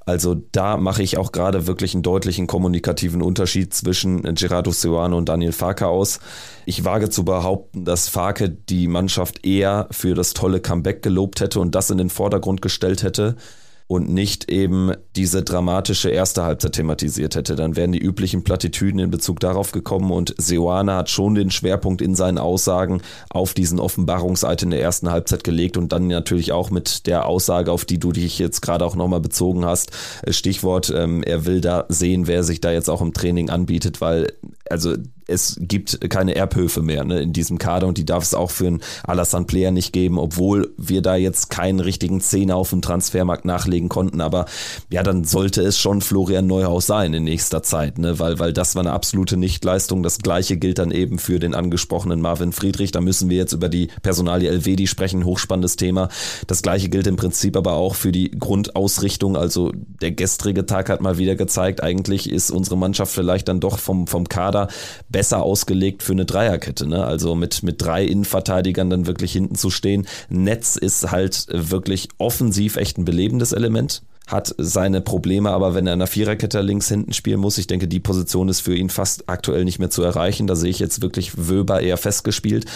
Also da mache ich auch gerade wirklich einen deutlichen kommunikativen Unterschied zwischen Gerardo Seoane und Daniel Farke aus. Ich wage zu behaupten, dass Farke die Mannschaft eher für das tolle Comeback gelobt hätte und das in den Vordergrund gestellt hätte und nicht eben diese dramatische erste Halbzeit thematisiert hätte. Dann wären die üblichen Plattitüden in Bezug darauf gekommen und Seoane hat schon den Schwerpunkt in seinen Aussagen auf diesen Offenbarungseid in der ersten Halbzeit gelegt und dann natürlich auch mit der Aussage, auf die du dich jetzt gerade auch nochmal bezogen hast. Stichwort, ähm, er will da sehen, wer sich da jetzt auch im Training anbietet, weil also es gibt keine Erbhöfe mehr ne, in diesem Kader und die darf es auch für einen Alassane Player nicht geben, obwohl wir da jetzt keinen richtigen Zehner auf dem Transfermarkt nachlegen konnten. Aber ja, dann sollte es schon Florian Neuhaus sein in nächster Zeit, ne, weil, weil das war eine absolute Nichtleistung. Das gleiche gilt dann eben für den angesprochenen Marvin Friedrich. Da müssen wir jetzt über die Personalie Elvedi sprechen, hochspannendes Thema. Das gleiche gilt im Prinzip aber auch für die Grundausrichtung. Also der gestrige Tag hat mal wieder gezeigt, eigentlich ist unsere Mannschaft vielleicht dann doch vom, vom Kader besser ausgelegt für eine Dreierkette. Ne? Also mit, mit drei Innenverteidigern dann wirklich hinten zu stehen. Netz ist halt wirklich offensiv echt ein belebendes Element hat seine Probleme, aber wenn er in der Viererkette links hinten spielen muss, ich denke, die Position ist für ihn fast aktuell nicht mehr zu erreichen. Da sehe ich jetzt wirklich Wöber eher festgespielt.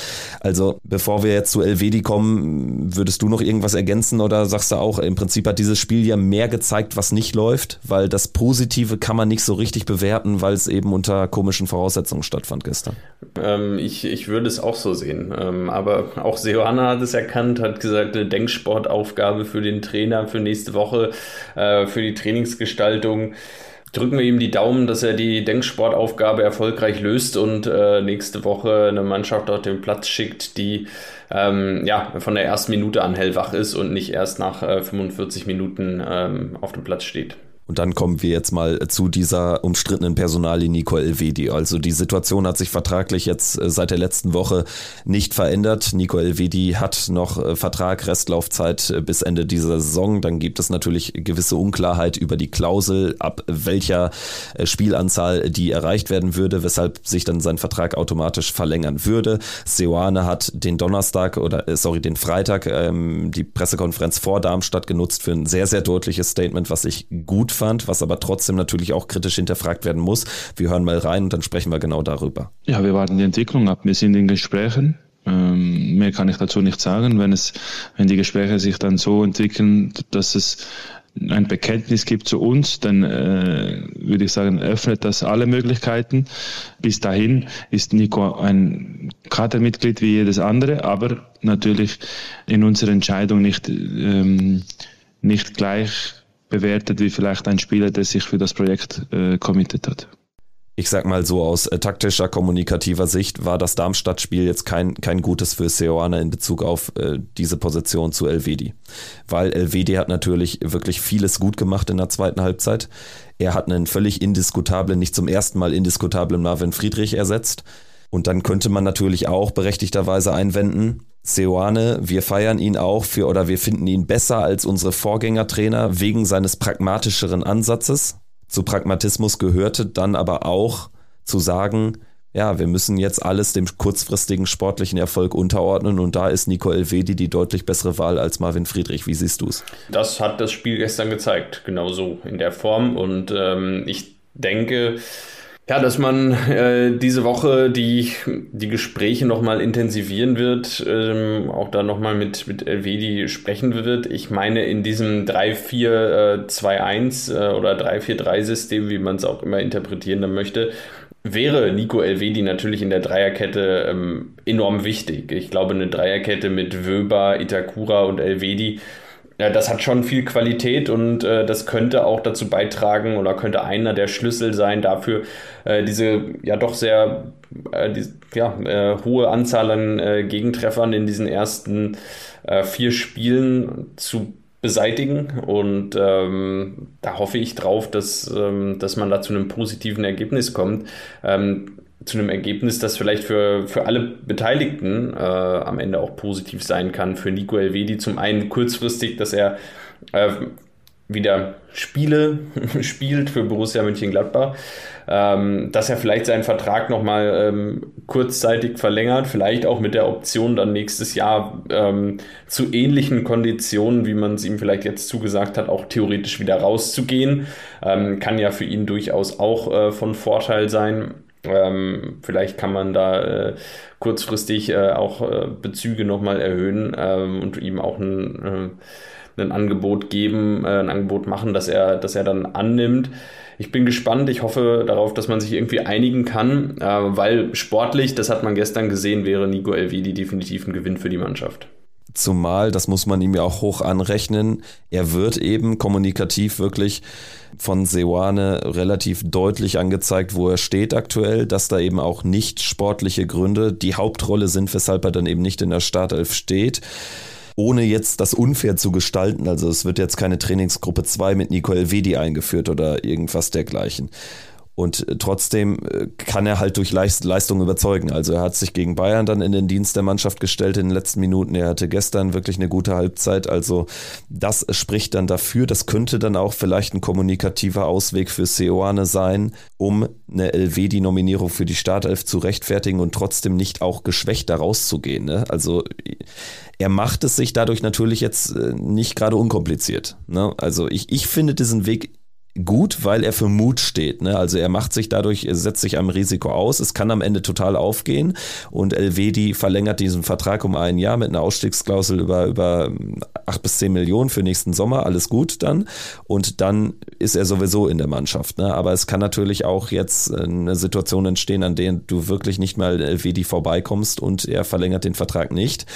Also bevor wir jetzt zu Elvedi kommen, würdest du noch irgendwas ergänzen oder sagst du auch, im Prinzip hat dieses Spiel ja mehr gezeigt, was nicht läuft, weil das Positive kann man nicht so richtig bewerten, weil es eben unter komischen Voraussetzungen stattfand gestern. Ähm, ich, ich würde es auch so sehen. Ähm, aber auch Seoane hat es erkannt, hat gesagt, eine Denksportaufgabe für den Trainer für nächste Woche äh, für die Trainingsgestaltung. Drücken wir ihm die Daumen, dass er die Denksportaufgabe erfolgreich löst und äh, nächste Woche eine Mannschaft auf den Platz schickt, die ähm, ja, von der ersten Minute an hellwach ist und nicht erst nach äh, 45 Minuten ähm, auf dem Platz steht. Und dann kommen wir jetzt mal zu dieser umstrittenen Personalie Nico Elvedi. Also die Situation hat sich vertraglich jetzt äh, seit der letzten Woche nicht verändert. Nico Elvedi hat noch äh, Vertrag, Restlaufzeit äh, bis Ende dieser Saison. Dann gibt es natürlich gewisse Unklarheit über die Klausel, ab welcher Spielanzahl die erreicht werden würde, weshalb sich dann sein Vertrag automatisch verlängern würde. Seoane hat den Donnerstag oder sorry, den Freitag ähm, die Pressekonferenz vor Darmstadt genutzt für ein sehr, sehr deutliches Statement, was ich gut fand, was aber trotzdem natürlich auch kritisch hinterfragt werden muss. Wir hören mal rein und dann sprechen wir genau darüber. Ja, wir warten die Entwicklung ab. Wir sind in Gesprächen. Ähm, mehr kann ich dazu nicht sagen. Wenn es, wenn die Gespräche sich dann so entwickeln, dass es ein Bekenntnis gibt zu uns, dann äh, würde ich sagen, öffnet das alle Möglichkeiten. Bis dahin ist Nico ein Kadermitglied wie jedes andere, aber natürlich in unserer Entscheidung nicht, ähm, nicht gleich bewertet wie vielleicht ein Spieler, der sich für das Projekt äh, committed hat. Ich sag mal so, aus äh, taktischer, kommunikativer Sicht war das Darmstadt-Spiel jetzt kein, kein gutes für Seoane in Bezug auf äh, diese Position zu Elvedi. Weil Elvedi hat natürlich wirklich vieles gut gemacht in der zweiten Halbzeit. Er hat einen völlig indiskutablen, nicht zum ersten Mal indiskutablen Marvin Friedrich ersetzt. Und dann könnte man natürlich auch berechtigterweise einwenden, Seoane, wir feiern ihn auch für oder wir finden ihn besser als unsere Vorgängertrainer wegen seines pragmatischeren Ansatzes. Zu Pragmatismus gehörte dann aber auch zu sagen, ja, wir müssen jetzt alles dem kurzfristigen sportlichen Erfolg unterordnen und da ist Nico Elvedi die deutlich bessere Wahl als Marvin Friedrich. Wie siehst du es? Das hat das Spiel gestern gezeigt, genau so in der Form und ähm, ich denke, ja, dass man äh, diese Woche die, die Gespräche nochmal intensivieren wird, ähm, auch da nochmal mit, mit Elvedi sprechen wird. Ich meine, in diesem 3-4-2-1 äh, oder 3-4-3-System, wie man es auch immer interpretieren möchte, wäre Nico Elvedi natürlich in der Dreierkette ähm, enorm wichtig. Ich glaube, eine Dreierkette mit Wöber, Itakura und Elvedi ja, das hat schon viel Qualität und äh, das könnte auch dazu beitragen oder könnte einer der Schlüssel sein dafür, äh, diese ja doch sehr äh, die, ja, äh, hohe Anzahl an äh, Gegentreffern in diesen ersten äh, vier Spielen zu beseitigen. Und ähm, da hoffe ich drauf, dass, ähm, dass man da zu einem positiven Ergebnis kommt. Ähm, zu einem Ergebnis, das vielleicht für, für alle Beteiligten äh, am Ende auch positiv sein kann. Für Nico Elvedi zum einen kurzfristig, dass er äh, wieder Spiele spielt für Borussia Mönchengladbach, ähm, dass er vielleicht seinen Vertrag nochmal ähm, kurzzeitig verlängert, vielleicht auch mit der Option dann nächstes Jahr ähm, zu ähnlichen Konditionen, wie man es ihm vielleicht jetzt zugesagt hat, auch theoretisch wieder rauszugehen. Ähm, kann ja für ihn durchaus auch äh, von Vorteil sein. Ähm, vielleicht kann man da äh, kurzfristig äh, auch äh, Bezüge nochmal erhöhen ähm, und ihm auch ein, äh, ein Angebot geben, äh, ein Angebot machen, dass er, dass er dann annimmt. Ich bin gespannt. Ich hoffe darauf, dass man sich irgendwie einigen kann, äh, weil sportlich, das hat man gestern gesehen, wäre Nico Elvedi definitiv ein Gewinn für die Mannschaft. Zumal, das muss man ihm ja auch hoch anrechnen, er wird eben kommunikativ wirklich von Seoane relativ deutlich angezeigt, wo er steht aktuell, dass da eben auch nicht sportliche Gründe die Hauptrolle sind, weshalb er dann eben nicht in der Startelf steht ohne jetzt das unfair zu gestalten. Also es wird jetzt keine Trainingsgruppe 2 mit Nico Elvedi eingeführt oder irgendwas dergleichen. Und äh, trotzdem äh, kann er halt durch Leistung überzeugen. Also er hat sich gegen Bayern dann in den Dienst der Mannschaft gestellt in den letzten Minuten. Er hatte gestern wirklich eine gute Halbzeit. Also das spricht dann dafür. Das könnte dann auch vielleicht ein kommunikativer Ausweg für Seoane sein, um eine LW-Nominierung für die Startelf zu rechtfertigen und trotzdem nicht auch geschwächt da rauszugehen. Ne? Also er macht es sich dadurch natürlich jetzt äh, nicht gerade unkompliziert. Ne? Also ich, ich finde diesen Weg gut, weil er für Mut steht. Ne? Also er macht sich dadurch, setzt sich einem Risiko aus. Es kann am Ende total aufgehen und Elvedi verlängert diesen Vertrag um ein Jahr mit einer Ausstiegsklausel über, über acht bis zehn Millionen für nächsten Sommer. Alles gut dann. Und dann ist er sowieso in der Mannschaft. Ne? Aber es kann natürlich auch jetzt eine Situation entstehen, an der du wirklich nicht mal Elvedi vorbeikommst und er verlängert den Vertrag nicht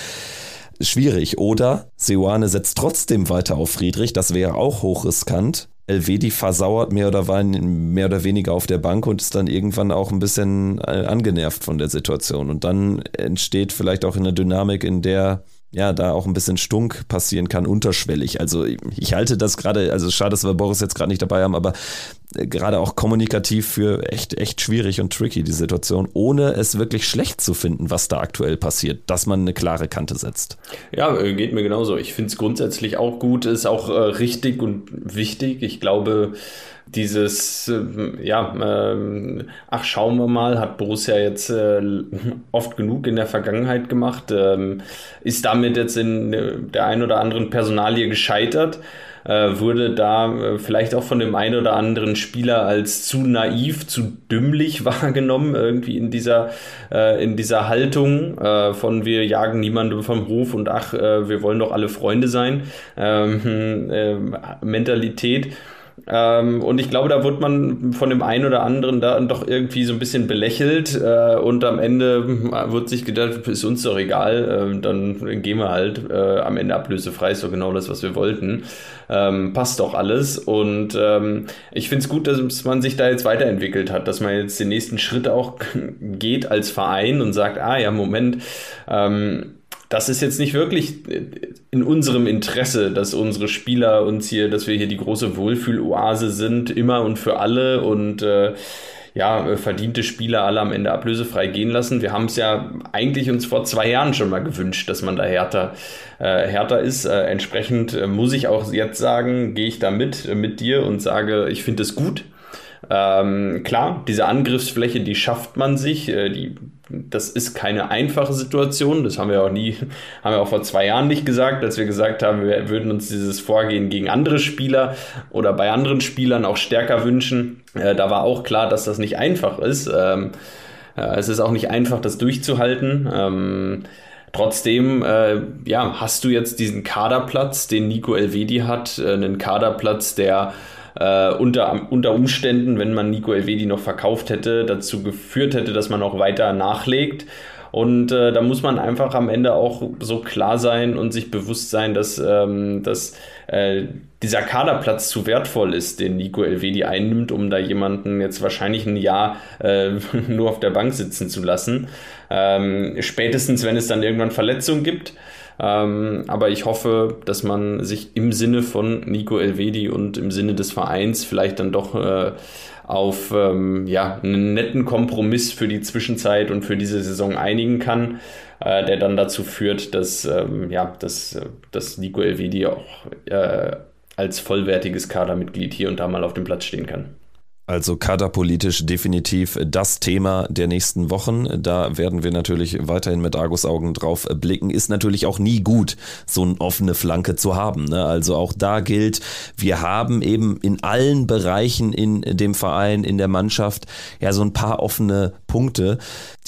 schwierig. Oder Seoane setzt trotzdem weiter auf Friedrich, das wäre auch hochriskant. Elvedi versauert mehr oder, mehr oder weniger auf der Bank und ist dann irgendwann auch ein bisschen äh, angenervt von der Situation. Und dann entsteht vielleicht auch eine Dynamik, in der ja, da auch ein bisschen Stunk passieren kann, unterschwellig. Also ich halte das gerade, also schade, dass wir Boris jetzt gerade nicht dabei haben, aber äh, gerade auch kommunikativ für echt, echt schwierig und tricky, die Situation, ohne es wirklich schlecht zu finden, was da aktuell passiert, dass man eine klare Kante setzt. Ja, äh, geht mir genauso. Ich finde es grundsätzlich auch gut, ist auch äh, richtig und wichtig. Ich glaube, dieses, äh, ja, äh, ach, schauen wir mal, hat Borussia jetzt äh, oft genug in der Vergangenheit gemacht, ähm, ist damit jetzt in der ein oder anderen Personalie gescheitert äh, wurde da äh, vielleicht auch von dem einen oder anderen Spieler als zu naiv, zu dümmlich wahrgenommen, irgendwie in dieser, äh, in dieser Haltung äh, von wir jagen niemanden vom Hof und ach, äh, wir wollen doch alle Freunde sein, ähm, äh, Mentalität. Ähm, und ich glaube, da wird man von dem einen oder anderen da doch irgendwie so ein bisschen belächelt äh, und am Ende wird sich gedacht, ist uns doch egal, äh, dann gehen wir halt äh, am Ende ablösefrei, ist doch genau das, was wir wollten. Ähm, passt doch alles und ähm, ich finde es gut, dass man sich da jetzt weiterentwickelt hat, dass man jetzt den nächsten Schritt auch geht als Verein und sagt, ah ja, Moment, ähm, das ist jetzt nicht wirklich in unserem Interesse, dass unsere Spieler uns hier, dass wir hier die große Wohlfühloase sind, immer und für alle und äh, ja, verdiente Spieler alle am Ende ablösefrei gehen lassen. Wir haben es ja eigentlich uns vor zwei Jahren schon mal gewünscht, dass man da härter, äh, härter ist. Äh, entsprechend äh, muss ich auch jetzt sagen, gehe ich da mit, äh, mit dir und sage, ich finde es gut. Ähm, klar, diese Angriffsfläche, die schafft man sich, äh, die das ist keine einfache Situation. Das haben wir auch nie, haben wir auch vor zwei Jahren nicht gesagt, als wir gesagt haben, wir würden uns dieses Vorgehen gegen andere Spieler oder bei anderen Spielern auch stärker wünschen. Äh, da war auch klar, dass das nicht einfach ist. Ähm, äh, es ist auch nicht einfach, das durchzuhalten. Ähm, Trotzdem, äh, ja, hast du jetzt diesen Kaderplatz, den Nico Elvedi hat, äh, einen Kaderplatz, der äh, unter, unter Umständen, wenn man Nico Elvedi noch verkauft hätte, dazu geführt hätte, dass man auch weiter nachlegt. Und äh, da muss man einfach am Ende auch so klar sein und sich bewusst sein, dass, ähm, dass äh, dieser Kaderplatz zu wertvoll ist, den Nico Elvedi einnimmt, um da jemanden jetzt wahrscheinlich ein Jahr äh, nur auf der Bank sitzen zu lassen. Ähm, spätestens, wenn es dann irgendwann Verletzungen gibt. Ähm, aber ich hoffe, dass man sich im Sinne von Nico Elvedi und im Sinne des Vereins vielleicht dann doch äh, auf ähm, ja, einen netten Kompromiss für die Zwischenzeit und für diese Saison einigen kann, äh, der dann dazu führt, dass, ähm, ja, dass, dass Nico Elvedi auch äh, als vollwertiges Kadermitglied hier und da mal auf dem Platz stehen kann. Also kaderpolitisch definitiv das Thema der nächsten Wochen. Da werden wir natürlich weiterhin mit Argusaugen drauf blicken. Ist natürlich auch nie gut, so eine offene Flanke zu haben. Ne? Also auch da gilt, wir haben eben in allen Bereichen in dem Verein, in der Mannschaft ja so ein paar offene Punkte,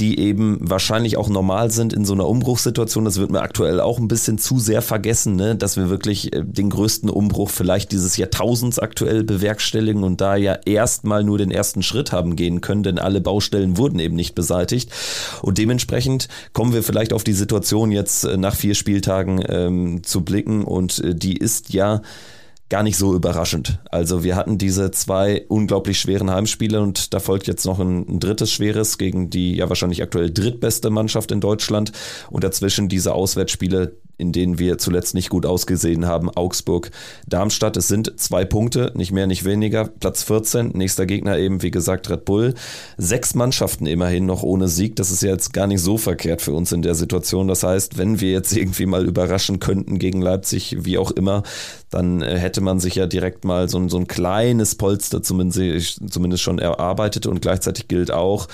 die eben wahrscheinlich auch normal sind in so einer Umbruchssituation. Das wird mir aktuell auch ein bisschen zu sehr vergessen, ne? dass wir wirklich äh, den größten Umbruch vielleicht dieses Jahrtausends aktuell bewerkstelligen und da ja erstmal nur den ersten Schritt haben gehen können, denn alle Baustellen wurden eben nicht beseitigt. Und dementsprechend kommen wir vielleicht auf die Situation jetzt äh, nach vier Spieltagen ähm, zu blicken und äh, die ist ja gar nicht so überraschend. Also wir hatten diese zwei unglaublich schweren Heimspiele und da folgt jetzt noch ein, ein, drittes schweres gegen die ja wahrscheinlich aktuell drittbeste Mannschaft in Deutschland und dazwischen diese Auswärtsspiele, in denen wir zuletzt nicht gut ausgesehen haben, Augsburg, Darmstadt. Es sind zwei Punkte, nicht mehr, nicht weniger. Platz 14, nächster Gegner eben, wie gesagt, Red Bull. Sechs Mannschaften immerhin noch ohne Sieg. Das ist ja jetzt gar nicht so verkehrt für uns in der Situation. Das heißt, wenn wir jetzt irgendwie mal überraschen könnten gegen Leipzig, wie auch immer, dann äh, hätte man sich ja direkt mal so, so ein kleines Polster zumindest, zumindest schon erarbeitet und gleichzeitig gilt auch,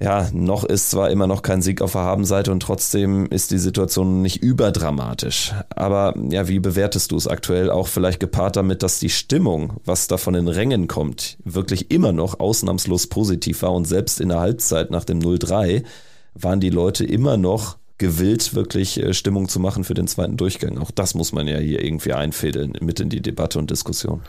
ja, noch ist zwar immer noch kein Sieg auf der Habenseite und trotzdem ist die Situation nicht überdramatisch. Aber ja, wie bewertest du es aktuell auch vielleicht gepaart damit, dass die Stimmung, was da von den Rängen kommt, wirklich immer noch ausnahmslos positiv war und selbst in der Halbzeit nach dem 0-3 waren die Leute immer noch gewillt, wirklich äh, Stimmung zu machen für den zweiten Durchgang. Auch das muss man ja hier irgendwie einfädeln mit in die Debatte und Diskussion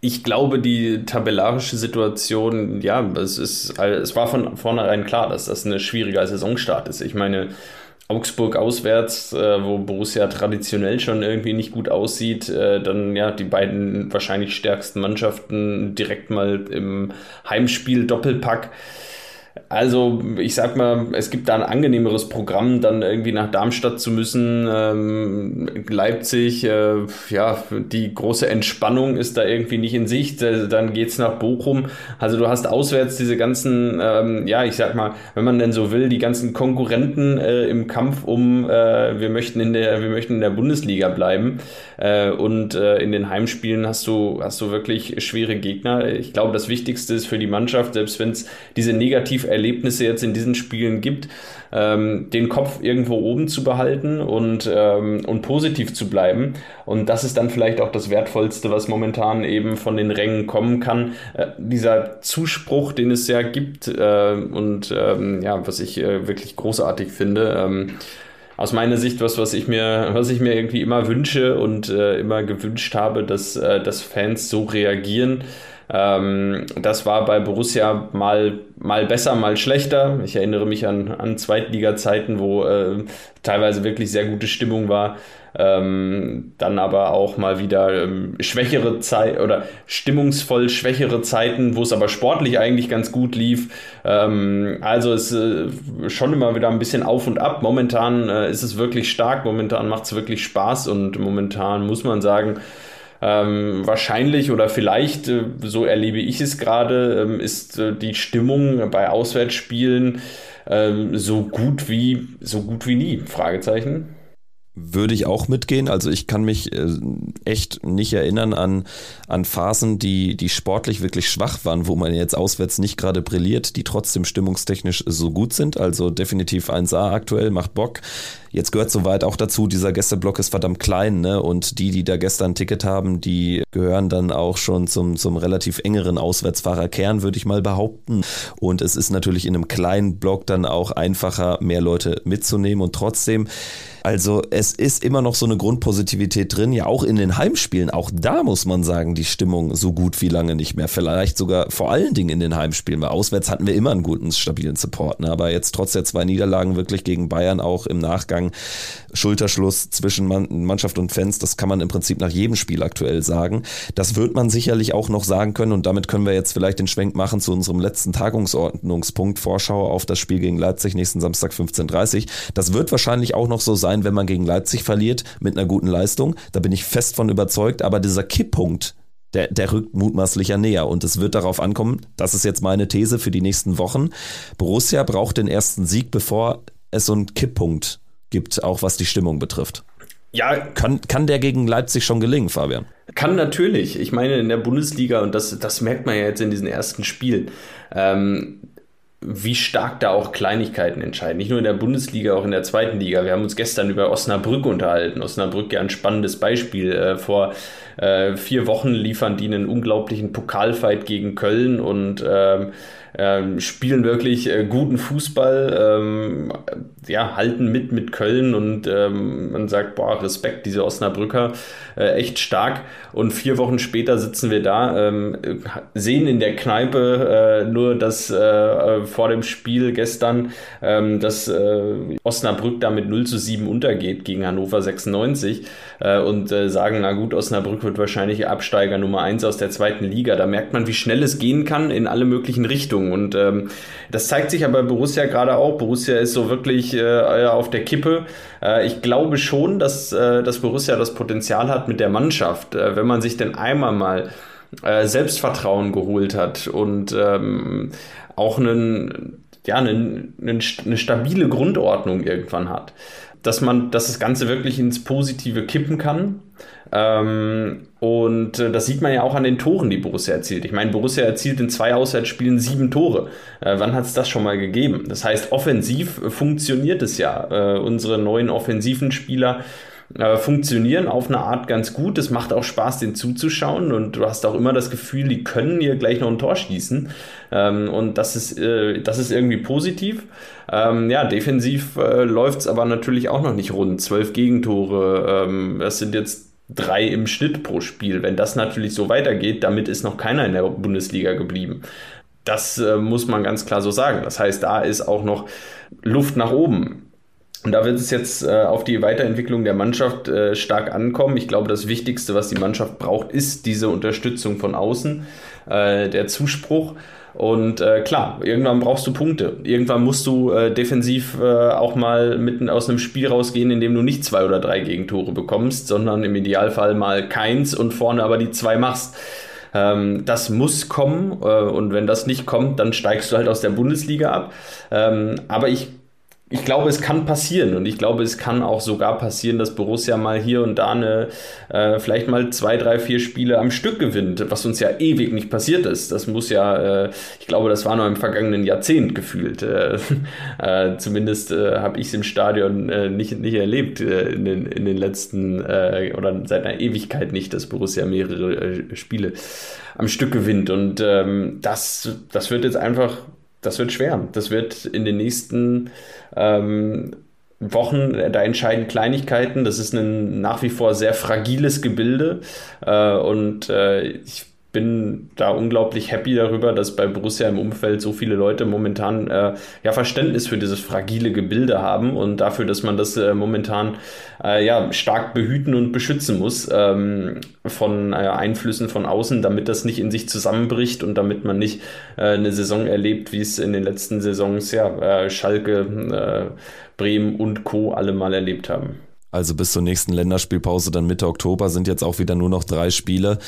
ich glaube, die tabellarische Situation, ja, es ist, es war von vornherein klar, dass das ein schwieriger Saisonstart ist. Ich meine, Augsburg auswärts, äh, wo Borussia traditionell schon irgendwie nicht gut aussieht, äh, dann ja die beiden wahrscheinlich stärksten Mannschaften direkt mal im Heimspiel Doppelpack. Also, ich sag mal, es gibt da ein angenehmeres Programm, dann irgendwie nach Darmstadt zu müssen. Ähm, Leipzig, äh, ja, die große Entspannung ist da irgendwie nicht in Sicht. Äh, dann geht's nach Bochum. Also, du hast auswärts diese ganzen, ähm, ja, ich sag mal, wenn man denn so will, die ganzen Konkurrenten äh, im Kampf um, äh, wir möchten in der, wir möchten in der Bundesliga bleiben. Äh, und in den Heimspielen hast du, hast du wirklich schwere Gegner. Ich glaube, das Wichtigste ist für die Mannschaft, selbst wenn es diese negativ Erlebnisse jetzt in diesen Spielen gibt, ähm, den Kopf irgendwo oben zu behalten und, ähm, und positiv zu bleiben. Und das ist dann vielleicht auch das Wertvollste, was momentan eben von den Rängen kommen kann. Äh, dieser Zuspruch, den es ja gibt äh, und ähm, ja, was ich äh, wirklich großartig finde ähm, aus meiner Sicht was, was ich mir, was ich mir irgendwie immer wünsche und äh, immer gewünscht habe, dass, äh, dass Fans so reagieren. Ähm, das war bei Borussia mal, mal besser, mal schlechter. Ich erinnere mich an, an Zweitliga-Zeiten, wo äh, teilweise wirklich sehr gute Stimmung war. Ähm, dann aber auch mal wieder ähm, schwächere Zeit oder stimmungsvoll schwächere Zeiten, wo es aber sportlich eigentlich ganz gut lief. Ähm, also ist äh, schon immer wieder ein bisschen auf und ab. Momentan äh, ist es wirklich stark, momentan macht es wirklich Spaß und momentan muss man sagen, ähm, wahrscheinlich oder vielleicht, äh, so erlebe ich es gerade, ähm, ist äh, die Stimmung bei Auswärtsspielen ähm, so gut wie so gut wie nie. Fragezeichen. Würde ich auch mitgehen. Also ich kann mich äh, echt nicht erinnern an, an Phasen, die, die sportlich wirklich schwach waren, wo man jetzt auswärts nicht gerade brilliert, die trotzdem stimmungstechnisch so gut sind. Also definitiv 1A aktuell, macht Bock. Jetzt gehört soweit auch dazu, dieser Gästeblock ist verdammt klein, ne? Und die, die da gestern ein Ticket haben, die gehören dann auch schon zum, zum relativ engeren Auswärtsfahrerkern, würde ich mal behaupten. Und es ist natürlich in einem kleinen Block dann auch einfacher, mehr Leute mitzunehmen. Und trotzdem, also es ist immer noch so eine Grundpositivität drin, ja auch in den Heimspielen. Auch da muss man sagen, die Stimmung so gut wie lange nicht mehr. Vielleicht sogar vor allen Dingen in den Heimspielen, weil auswärts hatten wir immer einen guten, stabilen Support. Ne? Aber jetzt trotz der zwei Niederlagen wirklich gegen Bayern auch im Nachgang sagen, Schulterschluss zwischen Mannschaft und Fans, das kann man im Prinzip nach jedem Spiel aktuell sagen. Das wird man sicherlich auch noch sagen können und damit können wir jetzt vielleicht den Schwenk machen zu unserem letzten Tagungsordnungspunkt, Vorschau auf das Spiel gegen Leipzig nächsten Samstag 15.30 Uhr. Das wird wahrscheinlich auch noch so sein, wenn man gegen Leipzig verliert mit einer guten Leistung. Da bin ich fest von überzeugt, aber dieser Kipppunkt, der, der rückt mutmaßlicher näher. Und es wird darauf ankommen, das ist jetzt meine These für die nächsten Wochen. Borussia braucht den ersten Sieg, bevor es so einen Kipppunkt gibt, auch was die Stimmung betrifft. Ja. Kann, kann der gegen Leipzig schon gelingen, Fabian? Kann natürlich. Ich meine, in der Bundesliga, und das, das merkt man ja jetzt in diesen ersten Spielen, ähm, wie stark da auch Kleinigkeiten entscheiden. Nicht nur in der Bundesliga, auch in der zweiten Liga. Wir haben uns gestern über Osnabrück unterhalten. Osnabrück ja ein spannendes Beispiel. Äh, vor äh, vier Wochen liefern die einen unglaublichen Pokalfight gegen Köln und ähm, ähm, spielen wirklich äh, guten Fußball, ähm, ja, halten mit mit Köln und ähm, man sagt, boah, Respekt, diese Osnabrücker, äh, echt stark. Und vier Wochen später sitzen wir da, ähm, sehen in der Kneipe äh, nur das äh, vor dem Spiel gestern, ähm, dass äh, Osnabrück da mit 0 zu 7 untergeht gegen Hannover 96 äh, und sagen, na gut, Osnabrück wird wahrscheinlich Absteiger Nummer 1 aus der zweiten Liga. Da merkt man, wie schnell es gehen kann in alle möglichen Richtungen. Und ähm, das zeigt sich aber Borussia gerade auch. Borussia ist so wirklich äh, auf der Kippe. Äh, ich glaube schon, dass, äh, dass Borussia das Potenzial hat mit der Mannschaft. Äh, wenn man sich denn einmal mal äh, Selbstvertrauen geholt hat und ähm, auch einen, ja, einen, einen, eine stabile Grundordnung irgendwann hat dass man, dass das Ganze wirklich ins Positive kippen kann. Ähm, und äh, das sieht man ja auch an den Toren, die Borussia erzielt. Ich meine, Borussia erzielt in zwei Auswärtsspielen sieben Tore. Äh, wann hat es das schon mal gegeben? Das heißt, offensiv funktioniert es ja. Äh, unsere neuen offensiven Spieler äh, funktionieren auf eine Art ganz gut. Es macht auch Spaß, den zuzuschauen und du hast auch immer das Gefühl, die können hier gleich noch ein Tor schießen. Ähm, und das ist, äh, das ist irgendwie positiv. Ähm, ja, defensiv äh, läuft es aber natürlich auch noch nicht rund. Zwölf Gegentore, ähm, das sind jetzt drei im Schnitt pro Spiel. Wenn das natürlich so weitergeht, damit ist noch keiner in der Bundesliga geblieben. Das äh, muss man ganz klar so sagen. Das heißt, da ist auch noch Luft nach oben. Und da wird es jetzt äh, auf die Weiterentwicklung der Mannschaft äh, stark ankommen. Ich glaube, das Wichtigste, was die Mannschaft braucht, ist diese Unterstützung von außen, äh, der Zuspruch. Und äh, klar, irgendwann brauchst du Punkte. Irgendwann musst du äh, defensiv äh, auch mal mitten aus einem Spiel rausgehen, in dem du nicht zwei oder drei Gegentore bekommst, sondern im Idealfall mal keins und vorne aber die zwei machst. Ähm, das muss kommen und wenn das nicht kommt, dann steigst du halt aus der Bundesliga ab. Ähm, aber ich ich glaube, es kann passieren und ich glaube, es kann auch sogar passieren, dass Borussia mal hier und da eine, äh, vielleicht mal zwei, drei, vier Spiele am Stück gewinnt, was uns ja ewig nicht passiert ist. Das muss ja, äh, ich glaube, das war noch im vergangenen Jahrzehnt gefühlt. Äh, äh zumindest äh, habe ich es im Stadion äh, nicht, nicht erlebt in, den, in den letzten oder seit einer Ewigkeit nicht, dass Borussia mehrere Spiele am Stück gewinnt. Und ähm, das, das wird jetzt einfach das wird schwer. Das wird in den nächsten ähm, Wochen, da entscheiden Kleinigkeiten. Das ist ein nach wie vor sehr fragiles Gebilde. Äh, und äh, ich bin da unglaublich happy darüber, dass bei Borussia im Umfeld so viele Leute momentan äh, ja Verständnis für dieses fragile Gebilde haben und dafür, dass man das äh, momentan äh, ja stark behüten und beschützen muss ähm, von äh, Einflüssen von außen, damit das nicht in sich zusammenbricht und damit man nicht äh, eine Saison erlebt, wie es in den letzten Saisons ja äh, Schalke, Bremen und Co. alle mal erlebt haben. Also bis zur nächsten Länderspielpause, dann Mitte Oktober, sind jetzt auch wieder nur noch drei Spiele.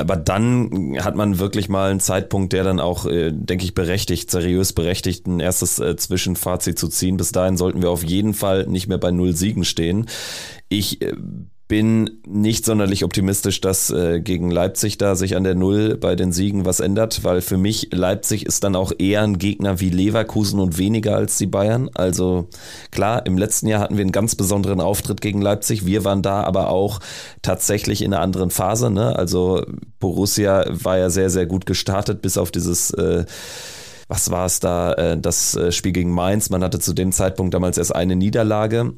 Aber dann hat man wirklich mal einen Zeitpunkt, der dann auch, äh, denke ich, berechtigt, seriös berechtigt, ein erstes äh, Zwischenfazit zu ziehen. Bis dahin sollten wir auf jeden Fall nicht mehr bei null Siegen stehen. Ich äh, bin nicht sonderlich optimistisch, dass äh, gegen Leipzig da sich an der Null bei den Siegen was ändert, weil für mich Leipzig ist dann auch eher ein Gegner wie Leverkusen und weniger als die Bayern. Also klar, im letzten Jahr hatten wir einen ganz besonderen Auftritt gegen Leipzig. Wir waren da aber auch tatsächlich in einer anderen Phase. Ne? Also Borussia war ja sehr, sehr gut gestartet, bis auf dieses äh, was war es da, äh, das äh, Spiel gegen Mainz. Man hatte zu dem Zeitpunkt damals erst eine Niederlage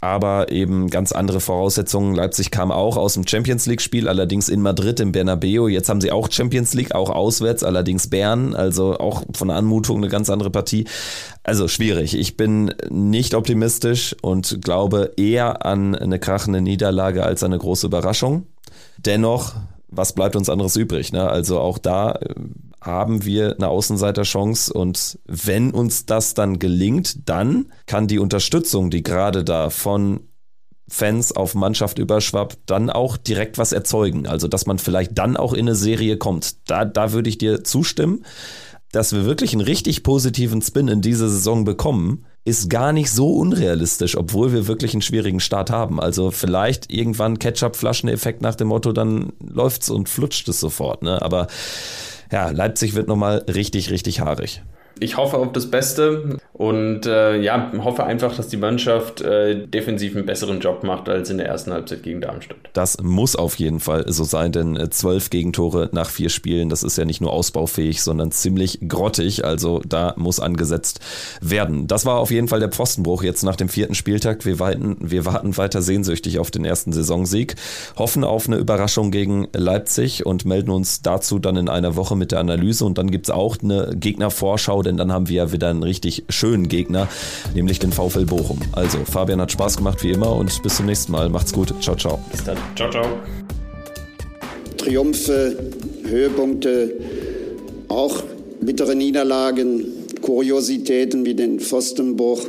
aber eben ganz andere Voraussetzungen. Leipzig kam auch aus dem Champions League Spiel, allerdings in Madrid im Bernabeu. Jetzt haben sie auch Champions League, auch auswärts, allerdings Bern, also auch von der Anmutung eine ganz andere Partie. Also schwierig. Ich bin nicht optimistisch und glaube eher an eine krachende Niederlage als an eine große Überraschung. Dennoch, was bleibt uns anderes übrig? Ne? Also auch da haben wir eine Außenseiterchance und wenn uns das dann gelingt, dann kann die Unterstützung, die gerade da von Fans auf Mannschaft überschwappt, dann auch direkt was erzeugen. Also, dass man vielleicht dann auch in eine Serie kommt. Da, da würde ich dir zustimmen. Dass wir wirklich einen richtig positiven Spin in diese Saison bekommen, ist gar nicht so unrealistisch, obwohl wir wirklich einen schwierigen Start haben. Also vielleicht irgendwann Ketchup-Flaschen-Effekt nach dem Motto, dann läuft's und flutscht es sofort. Ne? Aber ja, Leipzig wird nochmal richtig, richtig haarig. Ich hoffe auf das Beste Und äh, ja, hoffe einfach, dass die Mannschaft äh, defensiv einen besseren Job macht als in der ersten Halbzeit gegen Darmstadt. Das muss auf jeden Fall so sein, denn äh, zwölf Gegentore nach vier Spielen, das ist ja nicht nur ausbaufähig, sondern ziemlich grottig. Also da muss angesetzt werden. Das war auf jeden Fall der Pfostenbruch jetzt nach dem vierten Spieltag. Wir warten, wir warten weiter sehnsüchtig auf den ersten Saisonsieg, hoffen auf eine Überraschung gegen Leipzig und melden uns dazu dann in einer Woche mit der Analyse. Und dann gibt es auch eine Gegnervorschau, denn dann haben wir ja wieder einen richtig schönen schönen Gegner, nämlich den VfL Bochum. Also, Fabian hat Spaß gemacht wie immer und bis zum nächsten Mal. Macht's gut. Ciao, ciao. Bis dann. Ciao, ciao. Triumphe, Höhepunkte, auch bittere Niederlagen, Kuriositäten wie den Pfostenbruch.